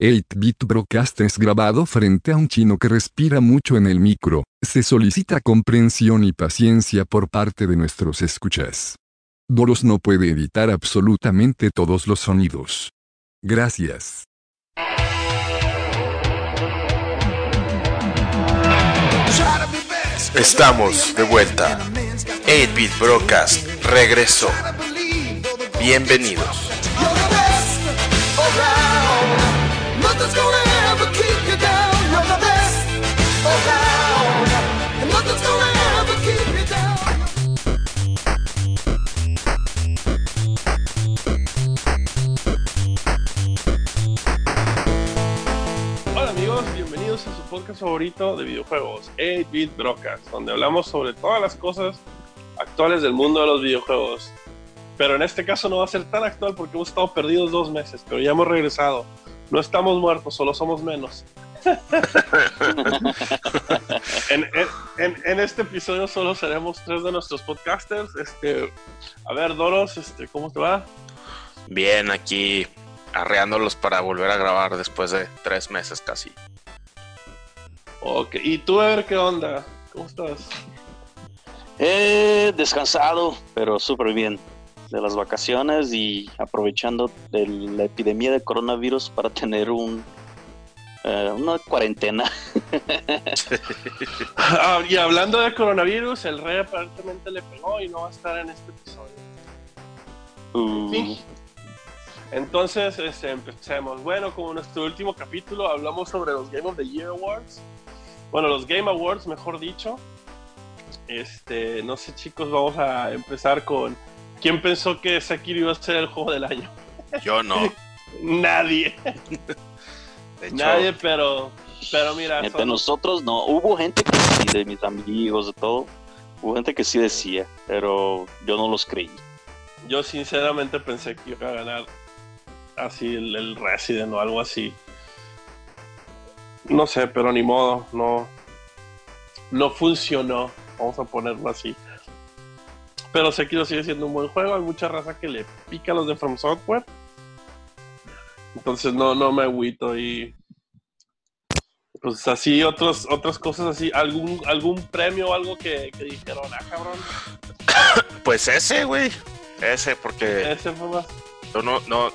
8-Bit Broadcast es grabado frente a un chino que respira mucho en el micro. Se solicita comprensión y paciencia por parte de nuestros escuchas. Doros no puede editar absolutamente todos los sonidos. Gracias. Estamos de vuelta. 8-Bit Broadcast regresó. Bienvenidos. Hola amigos, bienvenidos a su podcast favorito de videojuegos, 8-Bit Broadcast, donde hablamos sobre todas las cosas actuales del mundo de los videojuegos. Pero en este caso no va a ser tan actual porque hemos estado perdidos dos meses, pero ya hemos regresado. No estamos muertos, solo somos menos. en, en- en este episodio solo seremos tres de nuestros podcasters. Este, a ver, Doros, este, ¿cómo te va? Bien, aquí arreándolos para volver a grabar después de tres meses casi. Ok, y tú a ver qué onda, ¿cómo estás? Eh, descansado, pero súper bien de las vacaciones y aprovechando de la epidemia de coronavirus para tener un eh, una cuarentena. Ah, y hablando de coronavirus, el rey aparentemente le pegó y no va a estar en este episodio. Uh, Sí. Entonces, este, empecemos. Bueno, como nuestro último capítulo, hablamos sobre los Game of the Year Awards. Bueno, los Game Awards, mejor dicho. Este, no sé, chicos, vamos a empezar con. ¿Quién pensó que Sekiro iba a ser el juego del año? Yo no. Nadie. De hecho, Nadie, pero. Pero mira. entre son- nosotros no, hubo gente que sí, de mis amigos, de todo, hubo gente que sí decía, pero yo no los creí. Yo sinceramente pensé que iba a ganar así el, el Resident o algo así. No sé, pero ni modo, no. No funcionó, vamos a ponerlo así. Pero Sekiro sigue siendo un buen juego, hay mucha raza que le pica a los de From Software. Entonces no, no me agüito y. Pues así, otros, otras cosas así, algún, algún premio o algo que, que dijeron, ah cabrón, pues ese, güey. Ese, porque ese fue más. yo no, no,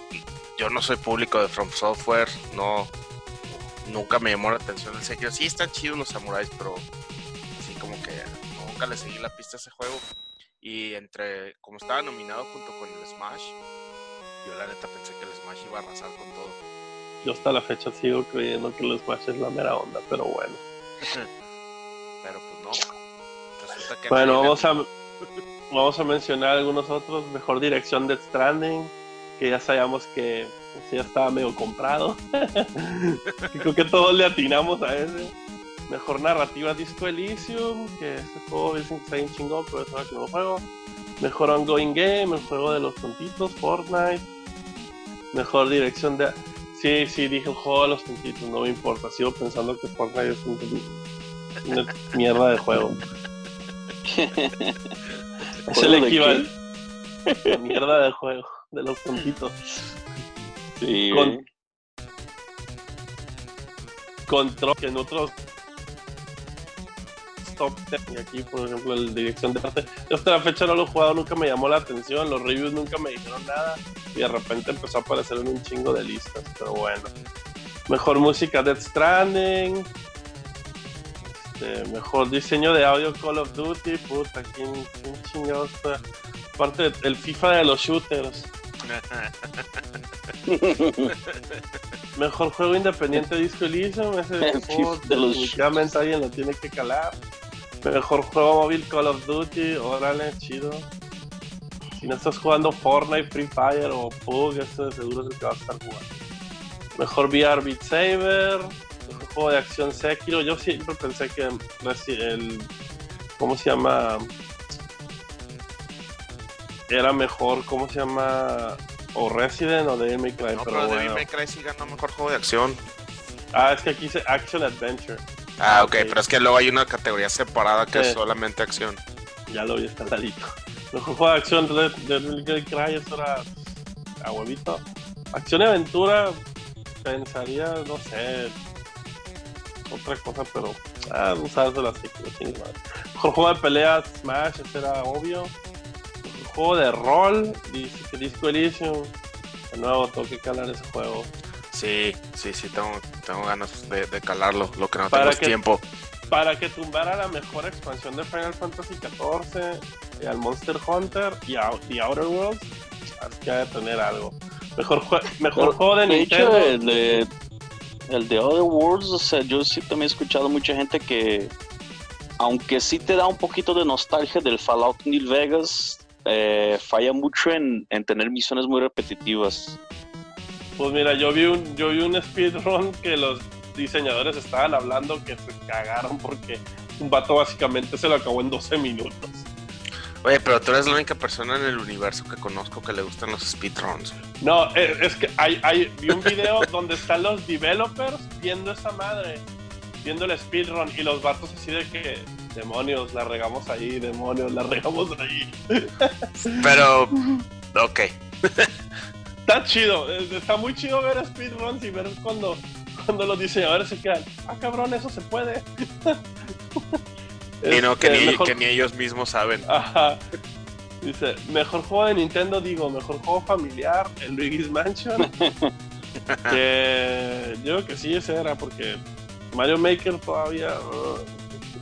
yo no soy público de From Software, no, nunca me llamó la atención el Sekiro. Sí están chidos los samuráis, pero sí como que nunca le seguí la pista a ese juego. Y entre, como estaba nominado junto con el Smash, yo la neta pensé que el Smash iba a arrasar con todo. Yo hasta la fecha sigo creyendo que el Smash es la mera onda, pero bueno. Pero pues no. Resulta que Bueno, vamos a, vamos a mencionar algunos otros. Mejor dirección de Stranding, que ya sabíamos que pues, ya estaba medio comprado. Y Creo que todos le atinamos a ese. Mejor narrativa Disco Elysium, que ese juego dicen que está bien chingón, pero es que no lo juego. Mejor ongoing game, el juego de los tontitos, Fortnite. Mejor dirección de... Sí, sí, dije el juego de los tontitos, no me importa. Sigo pensando que Fortnite es un- una mierda de juego. Es ¿Juego el equivalente. La mierda de juego, de los tontitos. Sí, Con- Control, que en otros top 10, y aquí por ejemplo el dirección de arte, yo hasta la fecha no lo he jugado, nunca me llamó la atención, los reviews nunca me dijeron nada, y de repente empezó a aparecer en un chingo de listas, pero bueno. Mejor música Death Stranding. Este, mejor diseño de audio Call of Duty, puta, ¿quién, quién chingados? Aparte el FIFA de los shooters. Mejor juego independiente Disco Elysium, ese de definitivamente alguien lo tiene que calar. Mejor juego móvil Call of Duty, órale, chido. Si no estás jugando Fortnite, Free Fire o PUBG, eso de seguro es el que vas a estar jugando. Mejor VR Beat Saber, mejor juego de acción Sekiro. Yo siempre pensé que el. ¿Cómo se llama? Era mejor, ¿cómo se llama? O Resident o Devil May Cry, No, pero pero Devil bueno. May Cry sí ganó mejor juego de acción. Ah, es que aquí dice Action Adventure. Ah, ok, ok. pero es que luego hay una categoría separada que Sí. es solamente acción. Ya lo vi, está al ladito. Mejor juego de acción de Devil Cry, eso era a huevito. Acción y aventura, pensaría, no sé, otra cosa, pero ah, no sabes de las Mejor juego de peleas, Smash, ese era obvio. Mejor juego de rol, dice que Disco Elysium. De nuevo, tengo que calar ese juego. Sí, sí, sí, tengo, tengo ganas de, de calarlo, lo que no Para tengo es tiempo. Para que tumbara la mejor expansión de Final Fantasy XIV, y al Monster Hunter y a The Outer Worlds, hay que ha de tener algo. Mejor, jue- mejor Pero, juego de de hecho, Nintendo. el de, el de Other Worlds, o sea, yo sí también he escuchado mucha gente que, aunque sí te da un poquito de nostalgia del Fallout New Vegas, eh, falla mucho en, en tener misiones muy repetitivas. Pues mira, yo vi un, yo vi un speedrun que los diseñadores estaban hablando que se cagaron porque un vato básicamente se lo acabó en 12 minutos. Oye, pero tú eres la única persona en el universo que conozco que le gustan los speedruns. No, es, es que hay, hay, vi un video donde están los developers viendo esa madre, viendo el speedrun y los vatos así de que, demonios, la regamos ahí, demonios, la regamos ahí. Pero, ok. Está chido, eh, está muy chido ver speedruns y ver cuando, cuando los diseñadores se quedan, ah cabrón, eso se puede. Y no, que Este, ni, mejor- que ni ellos mismos saben. Ajá. Dice, mejor juego de Nintendo, digo, mejor juego familiar, el Luigi's Mansion. que yo creo que sí, ese era, porque Mario Maker todavía. uh,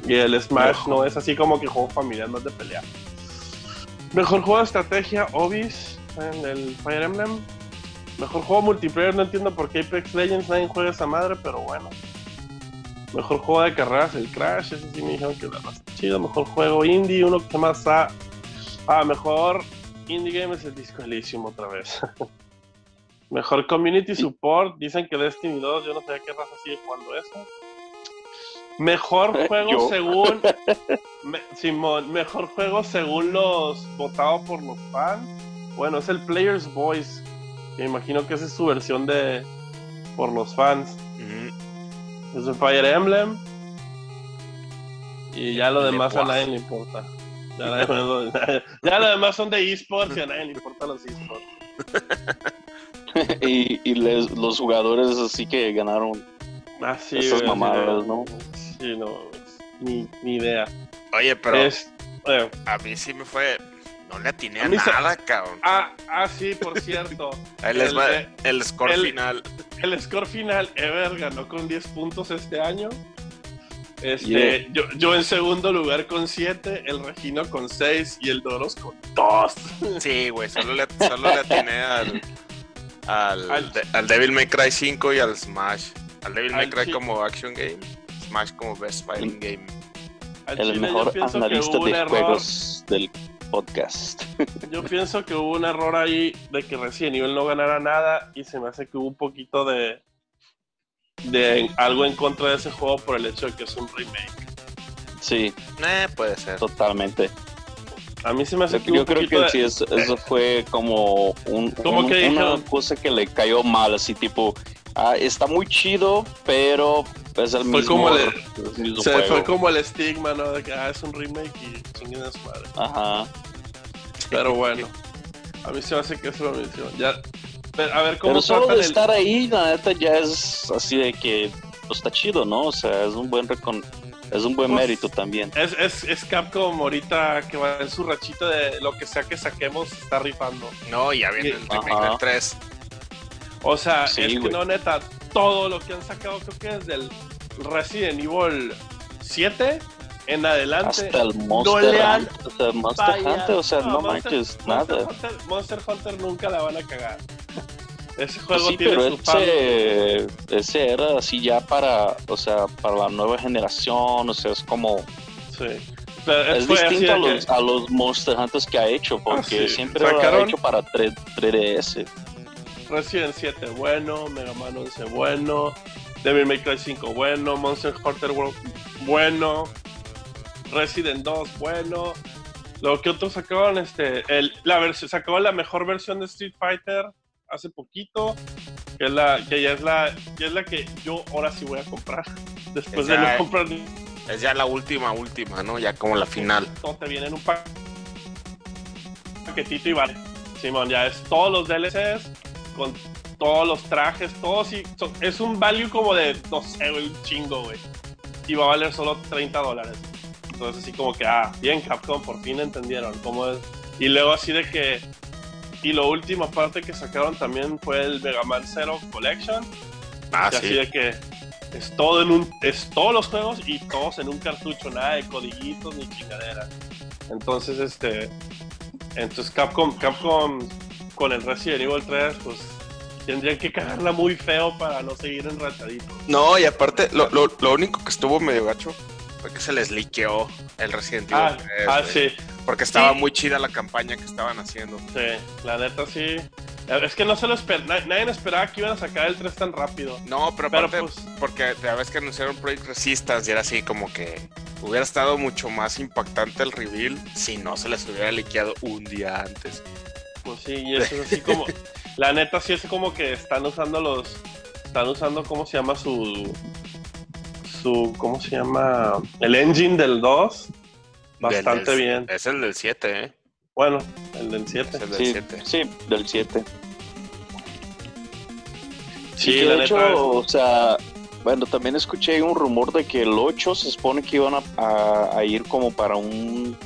y el Smash no es así como que juego familiar, no es de pelea. Mejor juego de estrategia, Obis, en el Fire Emblem. Mejor juego multiplayer, no entiendo por qué Apex Legends nadie juega esa madre, pero bueno. Mejor juego de carreras, el Crash, ese sí me dijeron que era bastante chido. Mejor juego indie, uno que llama Sa Ah, mejor indie game es el Disco Elysium otra vez. mejor community support, dicen que Destiny 2, yo no sé qué raza sigue jugando eso. Mejor Eh, juego yo. según me- Simón, mejor juego según los votados por los fans. Bueno, es el Player's Voice. Que imagino que esa es su versión de por los fans. Es el Fire Emblem. Y ya lo demás a nadie le importa. Ya, nadie- ya lo demás son de esports y a nadie le importan los esports. y y les- los jugadores así que ganaron. Ah, sí, Esas mamadas, sí, ¿no? Sí, no. Ni, ni idea. Oye, pero Es, a mí sí me fue. No le atiné a, A mí se- nada, cabrón. ah, ah, sí, por cierto. Ahí les el va de- el score el- final. El score final, Ever ganó con 10 puntos este año. Este, Yeah. yo, yo en segundo lugar con 7, el Regino con 6 y el Doros con 2. Sí, güey, solo le, solo le atiné al, al, Al- de- al Devil May Cry 5 y al Smash. Al Devil May Cry como Action Game, Smash como Best Fighting Game. Al El chile, mejor analista de error. juegos del podcast. Yo pienso que hubo un error ahí de que Resident Evil no ganara nada y se me hace que hubo un poquito de de algo en contra de ese juego por el hecho de que es un remake. Sí, Eh, puede ser. totalmente. A mí se me hace que hubo Yo un creo que de... sí, es- eso fue como, un, Como un- que una dijeron- cosa que le cayó mal, así tipo, ah, está muy chido, pero es el Fue mismo, como le- el mismo se juego. fue como el estigma, ¿no? De que ah, es un remake y chinguen su madre. Ajá. Pero bueno, a mí se me hace que eso lo menciono. Ya, pero, a ver cómo Pero solo de el- estar ahí, la neta ya es así de que pues, está chido, ¿no? O sea, es un buen recon es un buen Pues, mérito también. Es, es, es Capcom ahorita que va en su rachita de lo que sea que saquemos, está rifando. No, ya viene el remake Ajá. del 3. O sea, Sí, es que no, neta, todo lo que han sacado, creo que desde el Resident Evil 7 en adelante. Hasta el Monster le han Hunter, o sea, Monster. Hunter, o sea, no, Monster- manches, Monster nada. Hunter, Monster Hunter nunca la van a cagar. Ese Pues juego sí, tiene pero su ese, ese era así ya para, o sea, para la nueva generación, o sea, es como, Sí. Pero es distinto a que- los, a los Monster Hunters que ha hecho, porque Ah, sí. siempre lo ha hecho para 3, 3DS. Resident 7 bueno, Mega Man 11 bueno, Devil May Cry 5 bueno, Monster Hunter World bueno, Resident 2 bueno. Lo que otros sacaron, este, el, la versión, sacaron la mejor versión de Street Fighter hace poquito, que es la, que ya es la, que es la que yo ahora sí voy a comprar. Después de no comprar ni Es ya la última, última, ¿no? Ya como la final. todo te viene en un pa- paquetito y vale. Simón, ya es todos los DLCs con todos los trajes, todos y es un value como de, no sé, güey, un chingo, güey. Y va a valer solo 30 dólares. Entonces así como que, ah, bien Capcom, por fin entendieron cómo es. Y luego así de que, y lo último aparte que sacaron también fue el Mega Man Zero Collection. Ah, y así sí. de que es todo en un, es todos los juegos y todos en un cartucho, nada de codiguitos ni chingaderas. Entonces, este, entonces Capcom, Capcom con el Resident Evil 3, pues tendrían que cagarla muy feo para no seguir enrataditos. No, y aparte, lo, lo, lo único que estuvo medio gacho fue que se les liqueó el Resident Evil Ah, 3, ah, güey, sí, Porque estaba Sí. muy chida la campaña que estaban haciendo. sí, la neta sí. Es que no se lo esperaba, nadie esperaba que iban a sacar el 3 tan rápido. No, pero Pero, aparte, pues- porque la vez que anunciaron Project Resistance y era así como que hubiera estado mucho más impactante el reveal si no se les hubiera liqueado un día antes. Pues sí, y eso es así como. La neta sí es como que están usando los. Están usando, ¿cómo se llama su. Su. ¿Cómo se llama? El engine del 2. Bastante Del- bien. Es el del 7, ¿eh? Bueno, el del 7. Es el del Sí, 7. sí, del 7. Sí, la de neta. hecho, o sea, bueno, también escuché un rumor de que el 8 se supone que iban a, a- a ir como para un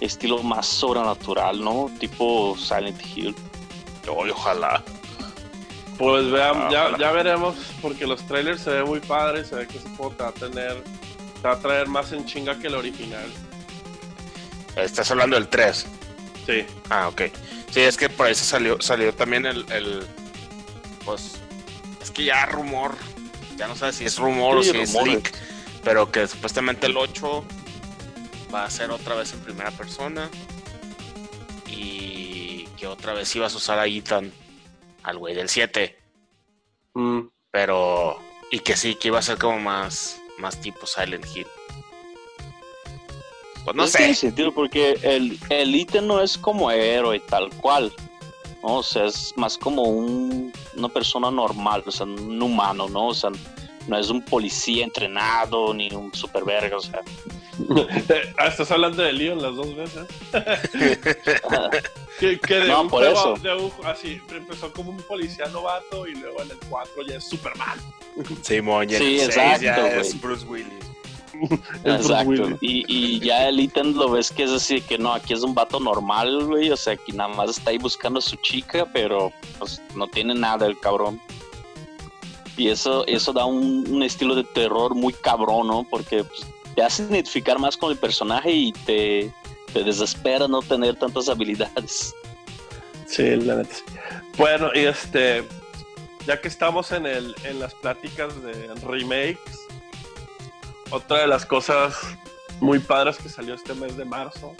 estilo más sobrenatural, ¿no? Tipo Silent Hill. Oye, ojalá. Pues veamos, Ah, ya, veremos, porque los trailers se ven muy padres, se ve que ese juego te va a tener, te va a traer más en chinga que el original. Estás hablando del 3. Sí, Ah, ok. Sí, es que por ahí se salió, salió también el, el- Pues. Es que ya rumor. Ya no sabes si es rumor Sí, o si es leak. Pero que supuestamente el 8 va a ser otra vez en primera persona. Y que otra vez ibas a usar a Ethan, al güey del 7. Mm, Pero. Y que sí, que iba a ser como más. Más tipo Silent Hill. Pues no Pues Tiene sé. sentido porque el, el ítem no es como héroe tal cual. ¿no? O sea, es más como un- una persona normal, o sea, un humano, ¿no? O sea, no es un policía entrenado ni un superverga, o sea. Ah, Estás hablando de Leon las dos veces. Que, que de No, un por juego, eso. de un- así, empezó como un policía novato y luego en el 4 ya es Superman. Simón, Sí, 6 exacto, ya güey. es Bruce Willis. Exacto. Y ya el ítem lo ves que es así, que no, aquí es un vato normal, güey, o sea, que nada más está ahí buscando a su chica, pero pues no tiene nada el cabrón. Y eso, eso da un, un estilo de terror muy cabrón, ¿no? Porque pues, te hace identificar más con el personaje y te, te desespera no tener tantas habilidades. Sí, la neta. Bueno, y este, ya que estamos en el, en las pláticas de remakes, otra de las cosas muy padres que salió este mes de marzo,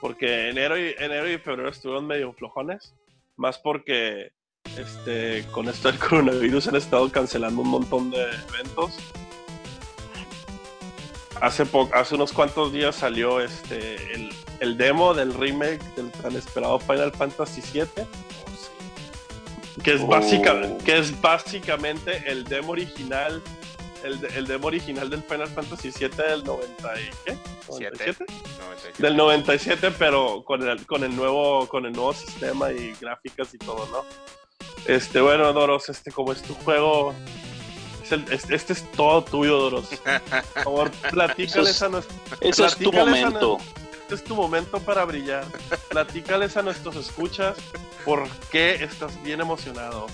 porque enero y enero y febrero estuvieron medio flojones, más porque este, con esto del coronavirus han estado cancelando un montón de eventos. Hace, po- hace unos cuantos días salió este, el, el demo del remake del tan esperado Final Fantasy VII, que es, Oh. básica, que es básicamente el demo original, el, el demo original del Final Fantasy VII del 90 y ¿qué? Siete. ¿97? 97. Del 97, pero con el, con el nuevo con el nuevo sistema y gráficas y todo, ¿no? Este, bueno, Doros, este como es tu juego, es el- es- este es todo tuyo, Doros. Por favor, platícales Eso a es- nuestros Ese es tu Platícales a momento. este es tu momento para brillar. Platícales a nuestros escuchas por qué estás bien emocionado.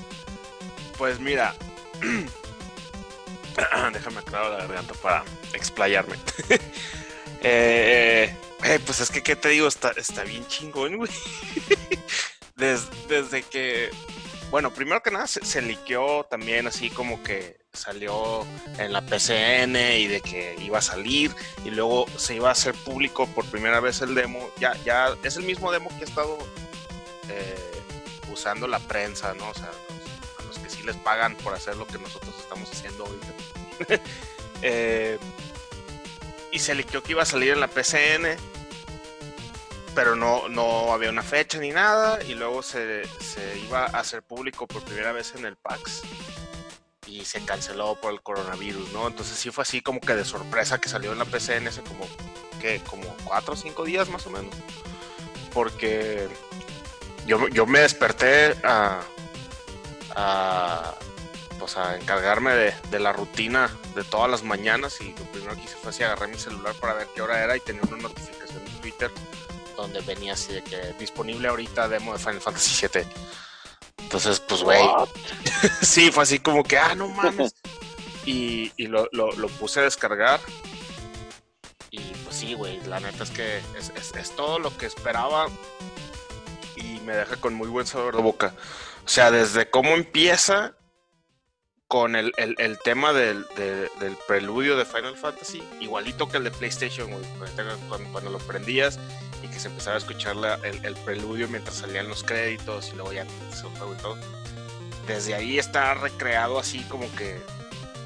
Pues mira, déjame aclarar la garganta para explayarme. eh, eh, pues es que, ¿qué te digo? Está, está bien chingón, güey. Des- desde que, bueno, primero que nada se, se liqueó también así como que salió en la PCN y de que iba a salir y luego se iba a hacer público por primera vez el demo. Ya, ya es el mismo demo que ha estado eh, usando la prensa, ¿no? O sea, a los que sí les pagan por hacer lo que nosotros estamos haciendo ahorita. Eh, y se liqueó que iba a salir en la PCN, pero no, no había una fecha ni nada, y luego se, se iba a hacer público por primera vez en el PAX. Y se canceló por el coronavirus, ¿no? Entonces sí fue así como que de sorpresa que salió en la PCN hace como, ¿qué? Como cuatro o cinco días más o menos. Porque yo, yo me desperté a, a, pues a encargarme de, de, la rutina de todas las mañanas y lo primero que hice fue así, agarré mi celular para ver qué hora era y tenía una notificación en Twitter donde venía así de que disponible ahorita demo de Final Fantasy VII. Entonces, pues, güey, sí, fue así como que, ah, no mames. y, y lo, lo, lo, puse a descargar. Y pues sí, güey, la neta es que es, es, es todo lo que esperaba y me deja con muy buen sabor de boca. O sea, desde cómo empieza con el, el, el tema del, de, del, preludio de Final Fantasy, igualito que el de PlayStation, güey, cuando, cuando, lo prendías y que se empezaba a escuchar la, el, el, preludio mientras salían los créditos y luego ya se juego y todo. Desde ahí está recreado así como que.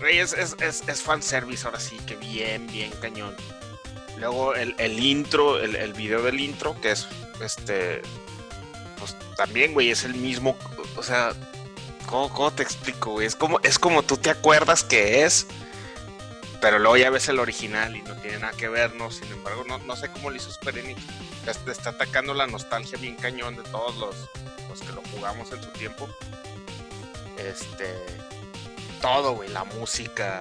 Es, es, es, es fanservice ahora sí, que bien, bien cañón. Luego el, el intro, el, el video del intro, que es este pues también, güey, es el mismo, o sea, ¿cómo, cómo te explico, güey? Es como, es como tú te acuerdas que es, pero luego ya ves el original y no tiene nada que ver, ¿no? Sin embargo, no, no sé cómo lo hizo Square Enix. Te está atacando la nostalgia bien cañón de todos los, los que lo jugamos en su tiempo. Este. Todo, güey, la música.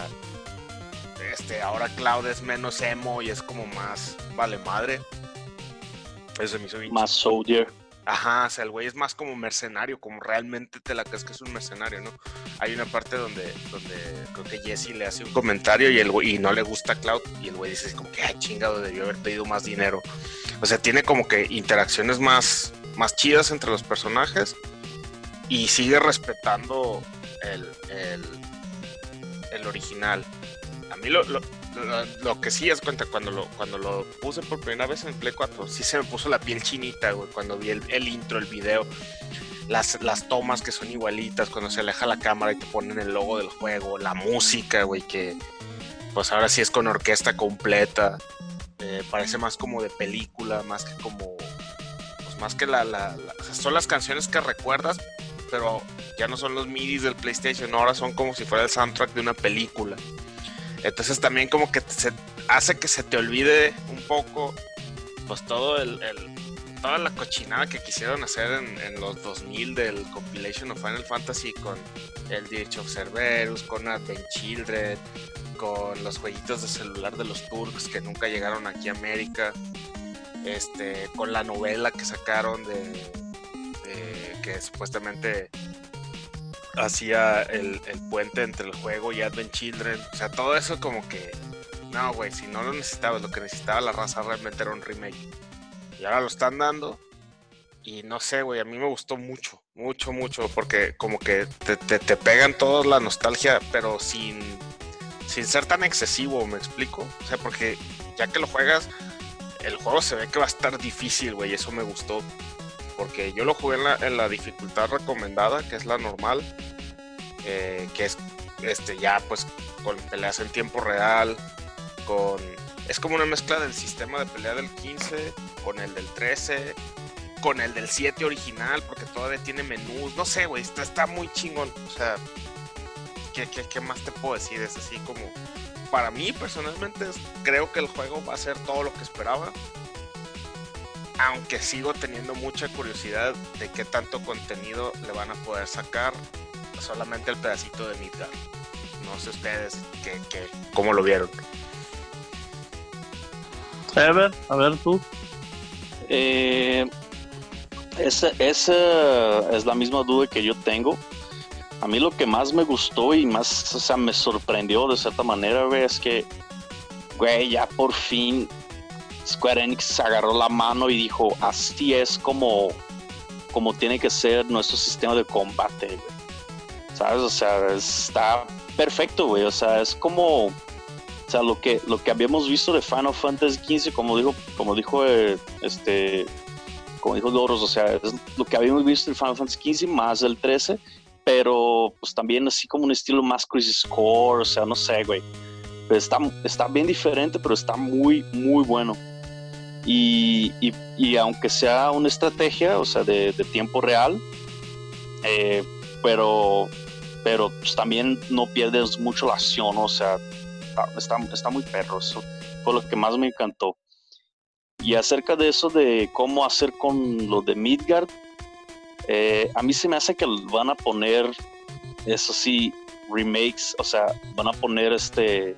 Este, ahora Cloud es menos emo y es como más vale madre. Eso me hizo bien. Más soldier. Ajá, o sea, el güey es más como mercenario, como realmente te la crees que es un mercenario, ¿no? Hay una parte donde, donde creo que Jesse le hace un comentario y el güey, y no le gusta a Cloud, y el güey dice como que, ay, chingado, debió haber pedido más dinero. O sea, tiene como que interacciones más, más chidas entre los personajes y sigue respetando el, el, el original. A mí lo, lo, lo, que sí es cuenta, cuando lo, cuando lo puse por primera vez en Play 4, sí se me puso la piel chinita, güey, cuando vi el, el intro, el video. Las, las, tomas que son igualitas, cuando se aleja la cámara y te ponen el logo del juego, la música, güey, que pues ahora sí es con orquesta completa. Eh, parece más como de película, más que como. Pues más que la, la, son las canciones que recuerdas, pero ya no son los midis del PlayStation, ahora son como si fuera el soundtrack de una película. Entonces también como que se hace que se te olvide un poco pues todo el, el toda la cochinada que quisieron hacer en, los 2000 del compilation of Final Fantasy con el Dirge of con Advent Children, con los jueguitos de celular de los Turks que nunca llegaron aquí a América, este, con la novela que sacaron de que supuestamente hacía el, el, puente entre el juego y Advent Children. O sea, todo eso como que. No, güey, si no lo necesitabas, lo que necesitaba la raza realmente era un remake. Y ahora lo están dando. Y no sé, güey, a mí me gustó mucho, mucho, mucho, porque como que te, te, te pegan toda la nostalgia, pero sin, sin ser tan excesivo, me explico. O sea, porque ya que lo juegas, el juego se ve que va a estar difícil, güey, eso me gustó porque yo lo jugué en la, dificultad recomendada, que es la normal, eh, que es este ya pues con peleas en tiempo real, con es como una mezcla del sistema de pelea del 15 con el del 13, con el del 7 original, porque todavía tiene menús, no sé, güey, está, está, muy chingón, o sea, ¿qué, ¿qué, qué, más te puedo decir? Es así como, para mí personalmente creo que el juego va a ser todo lo que esperaba, aunque sigo teniendo mucha curiosidad de qué tanto contenido le van a poder sacar solamente el pedacito de Midgard. No sé ustedes que, que, cómo lo vieron. Ever, a ver tú. Eh, esa, esa es la misma duda que yo tengo. A mí lo que más me gustó y más, o sea, me sorprendió de cierta manera, güey, es que, güey, ya por fin Square Enix agarró la mano y dijo, así es como, como tiene que ser nuestro sistema de combate, güey. ¿Sabes? O sea, está perfecto, güey. O sea, es como, o sea, lo que, lo que habíamos visto de Final Fantasy XV, como dijo, como dijo, eh, este, como dijo Doros, o sea, es lo que habíamos visto de Final Fantasy XV más el 13, pero pues también así como un estilo más Crisis Core, o sea, no sé, güey. Está, está bien diferente, pero está muy, muy bueno. Y, y, aunque sea una estrategia, o sea, de, tiempo real, eh, pero, pero pues también no pierdes mucho la acción, o sea, está, está muy perro, eso fue lo que más me encantó. Y acerca de eso de cómo hacer con lo de Midgard, eh, a mí se me hace que van a poner eso sí, remakes, o sea, van a poner este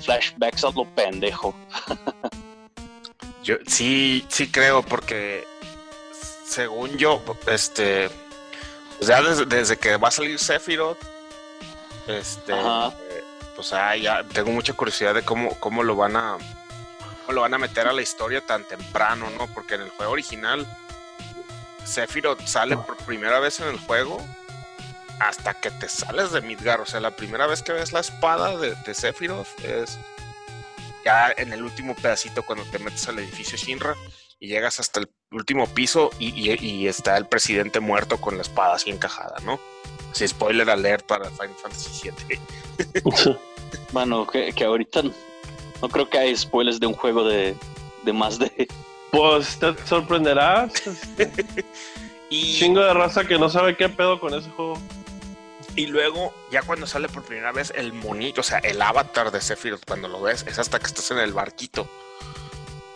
flashbacks a lo pendejo. Yo sí, sí creo, porque según yo, este, pues ya desde, que va a salir Sephiroth, este, pues ah, ya tengo mucha curiosidad de cómo, cómo lo van a, cómo lo van a meter a la historia tan temprano, ¿no? Porque en el juego original, Sephiroth sale por primera vez en el juego hasta que te sales de Midgar. O sea, la primera vez que ves la espada de, de Sephiroth es ya en el último pedacito cuando te metes al edificio Shinra y llegas hasta el último piso y, está el presidente muerto con la espada así encajada, ¿no? Sí, spoiler alert para Final Fantasy VII. bueno, que, ahorita no creo que hay spoilers de un juego de, más de... Pues te sorprenderás. y... Chingo de raza que no sabe qué pedo con ese juego. Y luego, ya cuando sale por primera vez el monito, o sea, el avatar de Sephiroth, cuando lo ves, es hasta que estás en el barquito.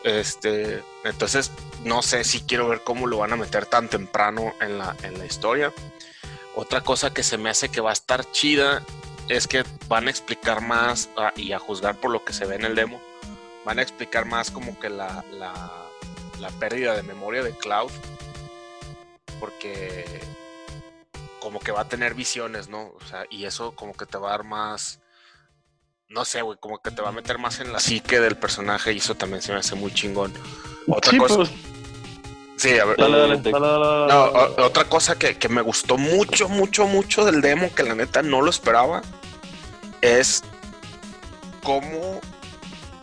Este, entonces, no sé si quiero ver cómo lo van a meter tan temprano en la, en la historia. Otra cosa que se me hace que va a estar chida es que van a explicar más, ah, y a juzgar por lo que se ve en el demo, van a explicar más como que la, la, la pérdida de memoria de Cloud. Porque como que va a tener visiones, ¿no? O sea, y eso como que te va a dar más, no sé, güey, como que te va a meter más en la psique del personaje y eso también se me hace muy chingón. Otra cosa... Pues. Sí, a ver. Dale, dale, no, otra cosa que, que, me gustó mucho, mucho, mucho del demo, que la neta no lo esperaba, es cómo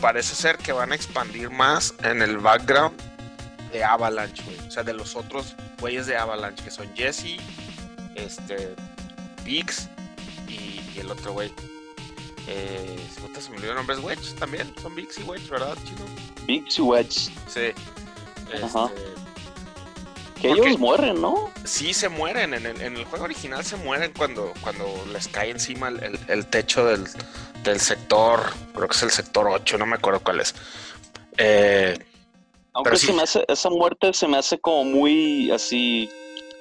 parece ser que van a expandir más en el background de Avalanche, güey. O sea, de los otros güeyes de Avalanche, que son Jesse, este, Biggs y, el otro güey. Eh, se me olvidó el nombre, es Wedge también. Son Biggs y Wedge, ¿verdad, chino? Biggs y Wedge. Sí. Este, que ellos mueren, ¿no? Sí, se mueren. En el, en el, juego original se mueren cuando, cuando les cae encima el, el, techo del, del, sector. Creo que es el sector 8, no me acuerdo cuál es. Eh, Aunque se me hace, esa muerte se me hace como muy así.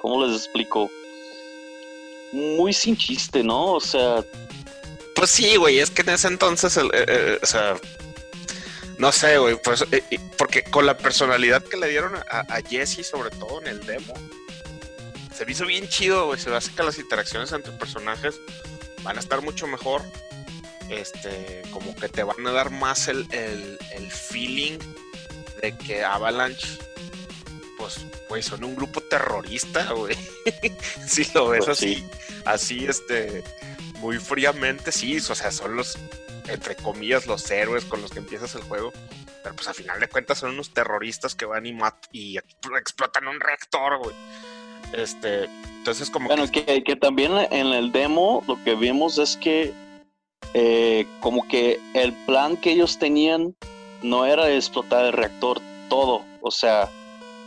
¿Cómo les explico? Muy sin chiste, ¿no? O sea. Pues sí, güey, es que en ese entonces, eh, eh, o sea, no sé, güey, pues, eh, porque con la personalidad que le dieron a, Jesse, sobre todo en el demo, se me hizo bien chido, güey. Se hace que las interacciones entre personajes van a estar mucho mejor. Este, como que te van a dar más el, el, el feeling de que Avalanche pues, güey, son un grupo terrorista, güey. si lo ves pues así, así, este, muy fríamente, sí, o sea, son los, entre comillas, los héroes con los que empiezas el juego. Pero pues a final de cuentas son unos terroristas que van y matan y explotan un reactor, güey. Este, entonces como bueno, que... que... también en el demo lo que vimos es que eh, como que el plan que ellos tenían no era explotar el reactor todo, o sea,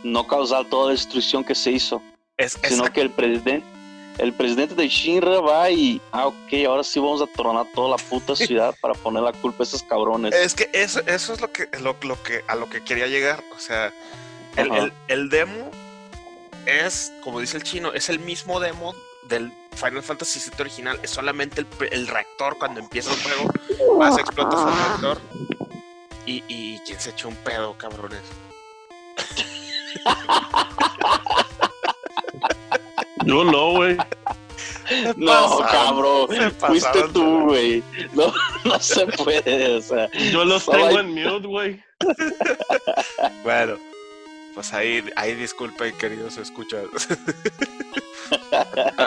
no causar toda la destrucción que se hizo, sino que el presidente, el presidente de Shinra va y, ah, ok, ahora sí vamos a tronar toda la puta ciudad para poner la culpa a esos cabrones. Es que eso, eso es lo que, lo, lo que, a lo que quería llegar, o sea, el, el, demo es, como dice el chino, es el mismo demo del Final Fantasy VII original, es solamente el, reactor cuando empieza el juego, vas, explotas el reactor y, y quién se echó un pedo, cabrones. Yo no, güey. No, cabrón. Fuiste tú, güey. No, no se puede, o sea. Yo los tengo en mute, güey. Bueno, pues ahí, ahí disculpen, queridos escuchas.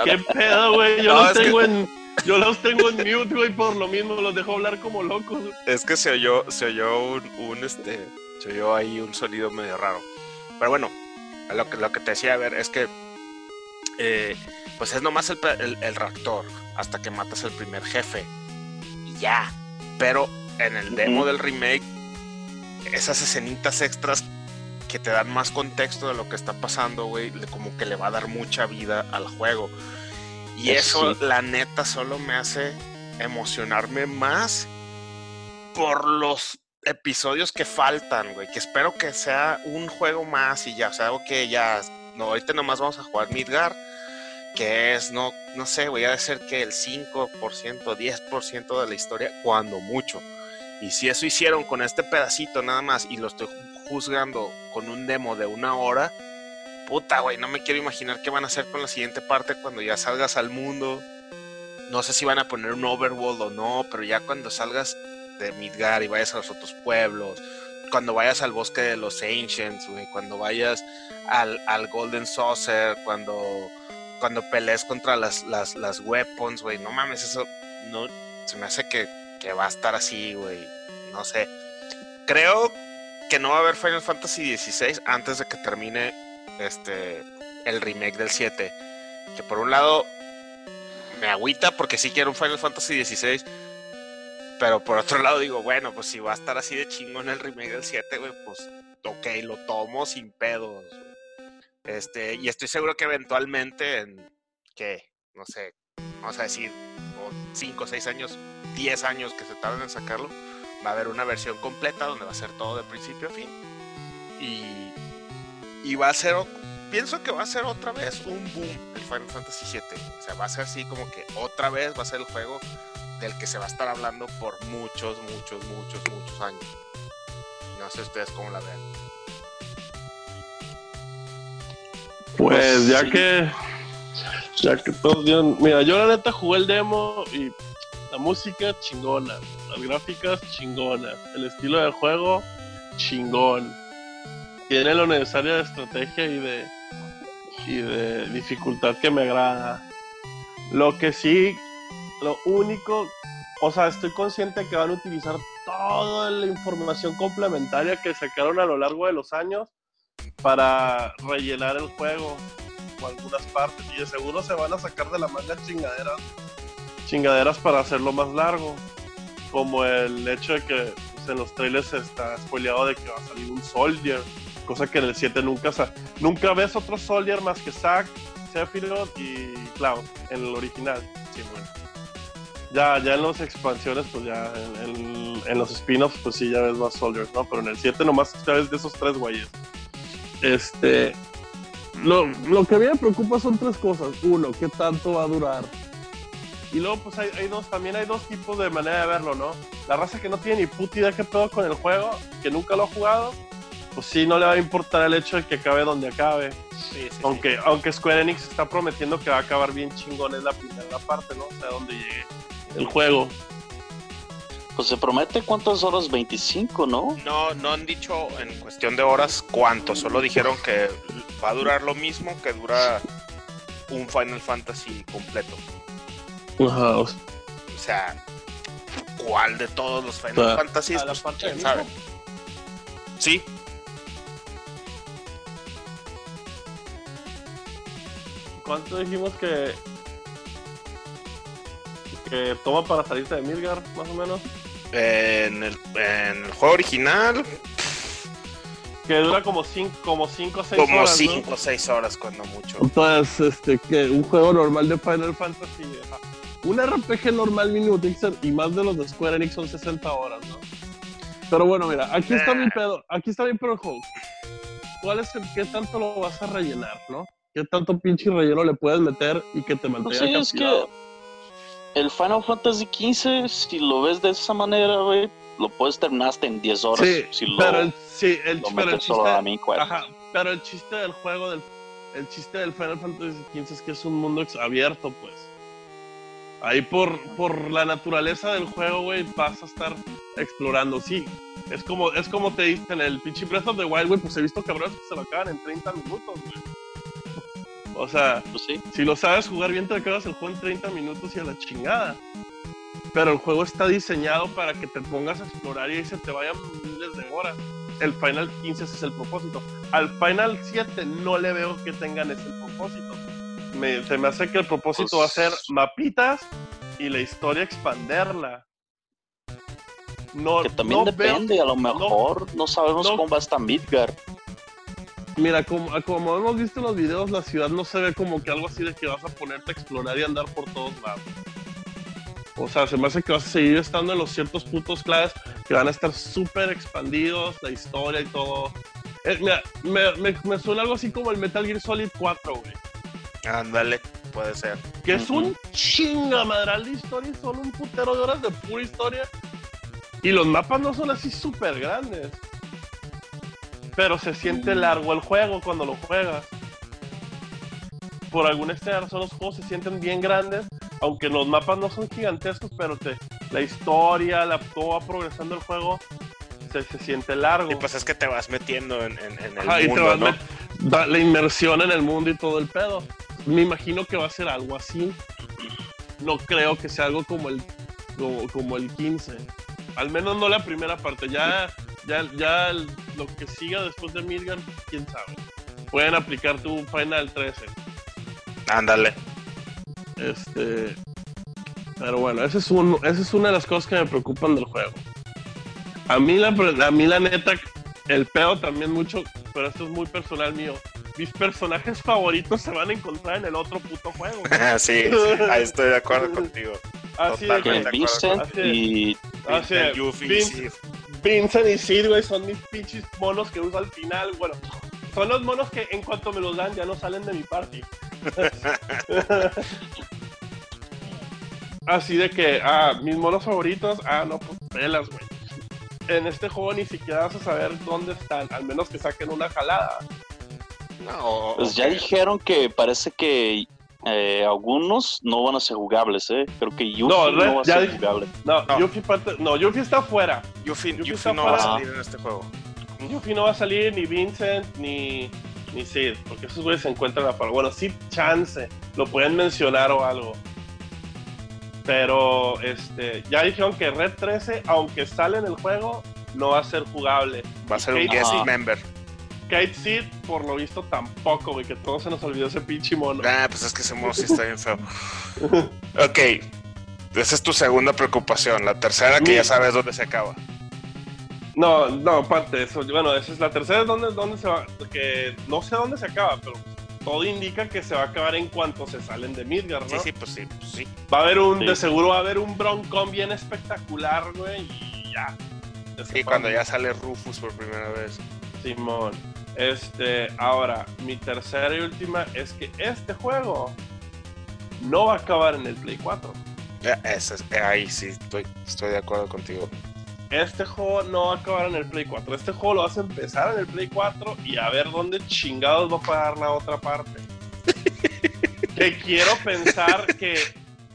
¿Qué pedo, güey? Yo los tengo en. Yo los tengo en mute, güey, por lo mismo los dejo hablar como locos. Es que se oyó, se oyó un, un este, se oyó ahí un sonido medio raro. Pero bueno, lo que, lo que te decía, a ver, es que eh, pues es nomás el, el, reactor hasta que matas el primer jefe. Y ya. Pero en el demo del remake, esas escenitas extras que te dan más contexto de lo que está pasando, güey, como que le va a dar mucha vida al juego. Y eso, la neta, solo me hace emocionarme más por los episodios que faltan, güey. Que espero que sea un juego más y ya. O sea, que ya. No, ahorita nomás vamos a jugar Midgar. que es, no, no sé, voy a decir que el 5%, 10% de la historia, cuando mucho. Y si eso hicieron con este pedacito nada más y lo estoy juzgando con un demo de una hora, puta, güey, no me quiero imaginar qué van a hacer con la siguiente parte cuando ya salgas al mundo. No sé si van a poner un overworld o no, pero ya cuando salgas de Midgar y vayas a los otros pueblos, cuando vayas al bosque de los Ancients, güey, cuando vayas al, al Golden Saucer, cuando cuando pelees contra las, las, las weapons, güey. No mames, eso no se me hace que, que va a estar así, güey. No sé. Creo que no va a haber Final Fantasy XVI antes de que termine este el remake del 7. Que por un lado me agüita porque sí quiero un Final Fantasy XVI. Pero por otro lado digo, bueno, pues si va a estar así de chingo en el remake del 7, güey, pues ok, lo tomo sin pedos. Este, y estoy seguro que eventualmente, en que, no sé, vamos a decir, 5, 6 años, 10 años que se tarden en sacarlo, va a haber una versión completa donde va a ser todo de principio a fin. Y, y va a ser, pienso que va a ser otra vez un boom el Final Fantasy VII. O sea, va a ser así como que otra vez va a ser el juego del que se va a estar hablando por muchos, muchos, muchos, muchos años. No sé ustedes cómo la ven. Pues ya que. Ya que todos dieron. Mira, yo la neta jugué el demo y la música chingona, las gráficas chingonas, el estilo de juego chingón. Tiene lo necesario de estrategia y de y de dificultad que me agrada. Lo que sí, lo único, o sea, estoy consciente que van a utilizar toda la información complementaria que sacaron a lo largo de los años para rellenar el juego o algunas partes y de seguro se van a sacar de la manga chingaderas chingaderas para hacerlo más largo como el hecho de que pues, en los trailers está spoileado de que va a salir un Soldier cosa que en el 7 nunca nunca ves otro Soldier más que Zack, Sephiroth y Cloud en el original sí, bueno. Ya, ya en las expansiones pues ya en, en, los spin-offs pues sí ya ves más Soldiers no pero en el 7 nomás sabes de esos tres güeyes este, lo, lo, que a mí me preocupa son tres cosas. Uno, ¿qué tanto va a durar? Y luego, pues hay, hay, dos, también hay dos tipos de manera de verlo, ¿no? La raza que no tiene ni puta idea qué pedo con el juego, que nunca lo ha jugado, pues sí, no le va a importar el hecho de que acabe donde acabe. Sí, sí, aunque, sí. aunque Square Enix está prometiendo que va a acabar bien chingón en la primera parte, ¿no? O sea, donde llegue el juego. Pues se promete cuántas horas, 25, ¿no? No, no han dicho en cuestión de horas cuánto, solo dijeron que va a durar lo mismo que dura un Final Fantasy completo. Ajá. O sea, ¿cuál de todos los Final o sea, Fantasy? Pues, ¿quién sabe? Sí. ¿Cuánto dijimos que que toma para salirte de Midgar, más o menos? En el, en el juego original. Que dura como 5 como cinco, o 6 como horas. Como 5 o 6 horas, cuando mucho. Entonces, este, que un juego normal de Final Fantasy. Un RPG normal mínimo tiene que ser, y más de los de Square Enix son 60 horas, ¿no? Pero bueno, mira, aquí está mi pedo, aquí está mi pedo juego. ¿Cuál es el qué tanto lo vas a rellenar, no? ¿Qué tanto pinche relleno le puedes meter y que te mantenga no sé, es que el Final Fantasy XV, si lo ves de esa manera, güey, lo puedes terminar hasta en 10 horas. Sí, si lo, pero el, sí, el, pero chiste, a mí, güey. ajá, pero el chiste del juego, del, el chiste del Final Fantasy XV es que es un mundo abierto, pues. Ahí por, por la naturaleza del juego, güey, vas a estar explorando. Sí, es como, es como te dicen, el pinche Breath of the Wild, güey, pues he visto cabrones que se lo acaban en 30 minutos, güey. O sea, Pues sí. si lo sabes jugar bien, te acabas el juego en 30 minutos y a la chingada. Pero el juego está diseñado para que te pongas a explorar y ahí se te vayan miles de horas. El Final 15 ese es el propósito. Al Final 7 no le veo que tengan ese propósito. Me- se me hace que el propósito Pues- va a ser mapitas y la historia expanderla. No, Que también no veo- depende, a lo mejor no, sabemos no. cómo va hasta Midgar. Mira, como, como hemos visto en los videos, la ciudad no se ve como que algo así de que vas a ponerte a explorar y andar por todos lados. O sea, se me hace que vas a seguir estando en los ciertos puntos claves que van a estar súper expandidos, la historia y todo. Eh, mira, me, me, me suena algo así como el Metal Gear Solid 4, güey. Ándale. puede ser. Que es un Ujú. chingamadral de historia y son un putero de horas de pura historia. Y los mapas no son así súper grandes. Pero se siente largo el juego cuando lo juegas. Por alguna extraña razón los juegos se sienten bien grandes. Aunque los mapas no son gigantescos, pero te, la historia, la, cómo va progresando el juego, se, se siente largo. Y pues es que te vas metiendo en, en- en el Ajá, y te mundo, vas ¿no? da- la inmersión en el mundo y todo el pedo. Me imagino que va a ser algo así. No creo que sea algo como el como, como el 15. Al menos no la primera parte. Ya, ya, ya lo que siga después de Midgar, quién sabe. Pueden aplicar tu Final 13. Ándale. Este. Pero bueno, esa es, un, esa es una de las cosas que me preocupan del juego. A mí la, a mí la neta, el pedo también mucho, pero esto es muy personal mío. Mis personajes favoritos se van a encontrar en el otro puto juego. sí, ahí estoy de acuerdo contigo. Así de Totalmente. que, Vincent Así y así sí. Vincent y Sid, güey, son mis pinches monos que uso al final. Bueno, son los monos que en cuanto me los dan ya no salen de mi party. Así de que, ah, mis monos favoritos, ah, no, pues pelas, güey. En este juego ni siquiera vas a saber dónde están, al menos que saquen una jalada. No, pues ya dijeron que parece que eh, algunos no van a ser jugables, ¿eh? Creo que Yuffie No, va a ser jugable. No, No. Yuffie, parte- no, Yuffie está fuera. Yuffie, Yuffie Yuffie está no va a salir en este juego. Yuffie no va a salir, ni Vincent, ni, ni Sid, porque esos güeyes se encuentran afuera. Bueno, Sid chance, lo pueden mencionar o algo. Pero este, ya dijeron que Red 13, aunque sale en el juego, no va a ser jugable. Va a ser un guest member. Kate Sid, por lo visto, tampoco, güey, que todo se nos olvidó ese pinche mono. Ah, pues es que ese mono sí está bien feo. Ok. Esa es tu segunda preocupación. La tercera, que ya sabes dónde se acaba. No, no, aparte de eso, bueno, esa es la tercera, ¿dónde, dónde se va? Que no sé dónde se acaba, pero todo indica que se va a acabar en cuanto se salen de Midgar, ¿no? Sí, sí, pues sí, pues sí. Va a haber un, Sí. de seguro va a haber un broncón bien espectacular, güey, y ya. Sí, cuando ya sale Rufus por primera vez. Simón. Este, ahora, mi tercera y última es que este juego no va a acabar en el Play 4. Eh, es- eh, ahí sí, estoy, estoy de acuerdo contigo. Este juego no va a acabar en el Play 4. Este juego lo vas a empezar en el Play 4 y a ver dónde chingados va a parar la otra parte. que quiero pensar que,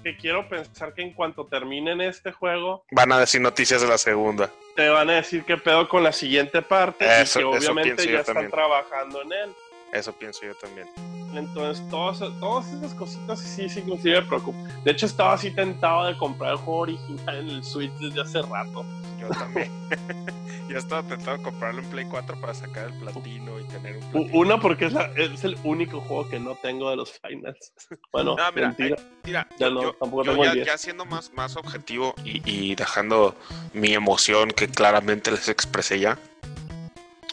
que quiero pensar que en cuanto terminen este juego, Van a decir noticias de la segunda. te van a decir qué pedo con la siguiente parte Eso- y que obviamente ya están también. trabajando en él. Eso pienso yo también. Entonces, todas, todas esas cositas sí, sí, sí me preocupan. De hecho, estaba así tentado de comprar el juego original en el Switch desde hace rato. Yo también. Yo estaba tentado comprarlo en Play 4 para sacar el platino y tener un platino. Una, porque es, la- es el único juego que no tengo de los finals. Bueno, Ah, mira, mentira. Mira, Ya yo, no, yo- tampoco yo tengo el ya, 10. ya siendo más, más objetivo y, y dejando mi emoción que claramente les expresé ya.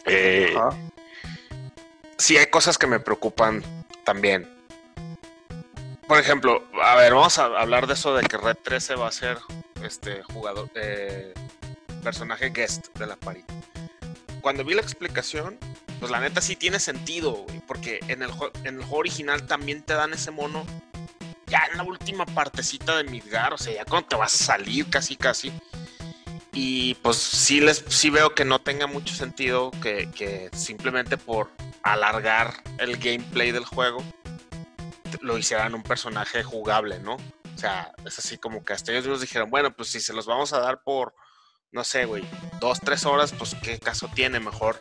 eh, Ajá. Sí hay cosas que me preocupan también. Por ejemplo, a ver, vamos a hablar de eso de que Red 13 va a ser este jugador, eh, personaje guest de la party. Cuando vi la explicación, pues la neta sí tiene sentido, porque en el, en el juego original también te dan ese mono ya en la última partecita de Midgar, o sea, ya cuando te vas a salir casi casi. Y pues sí les sí veo que no tenga mucho sentido que, simplemente por alargar el gameplay del juego lo hicieran un personaje jugable, ¿no? O sea, es así como que hasta ellos mismos dijeron, bueno, pues si se los vamos a dar por, no sé, güey, dos, tres horas, pues qué caso tiene, mejor,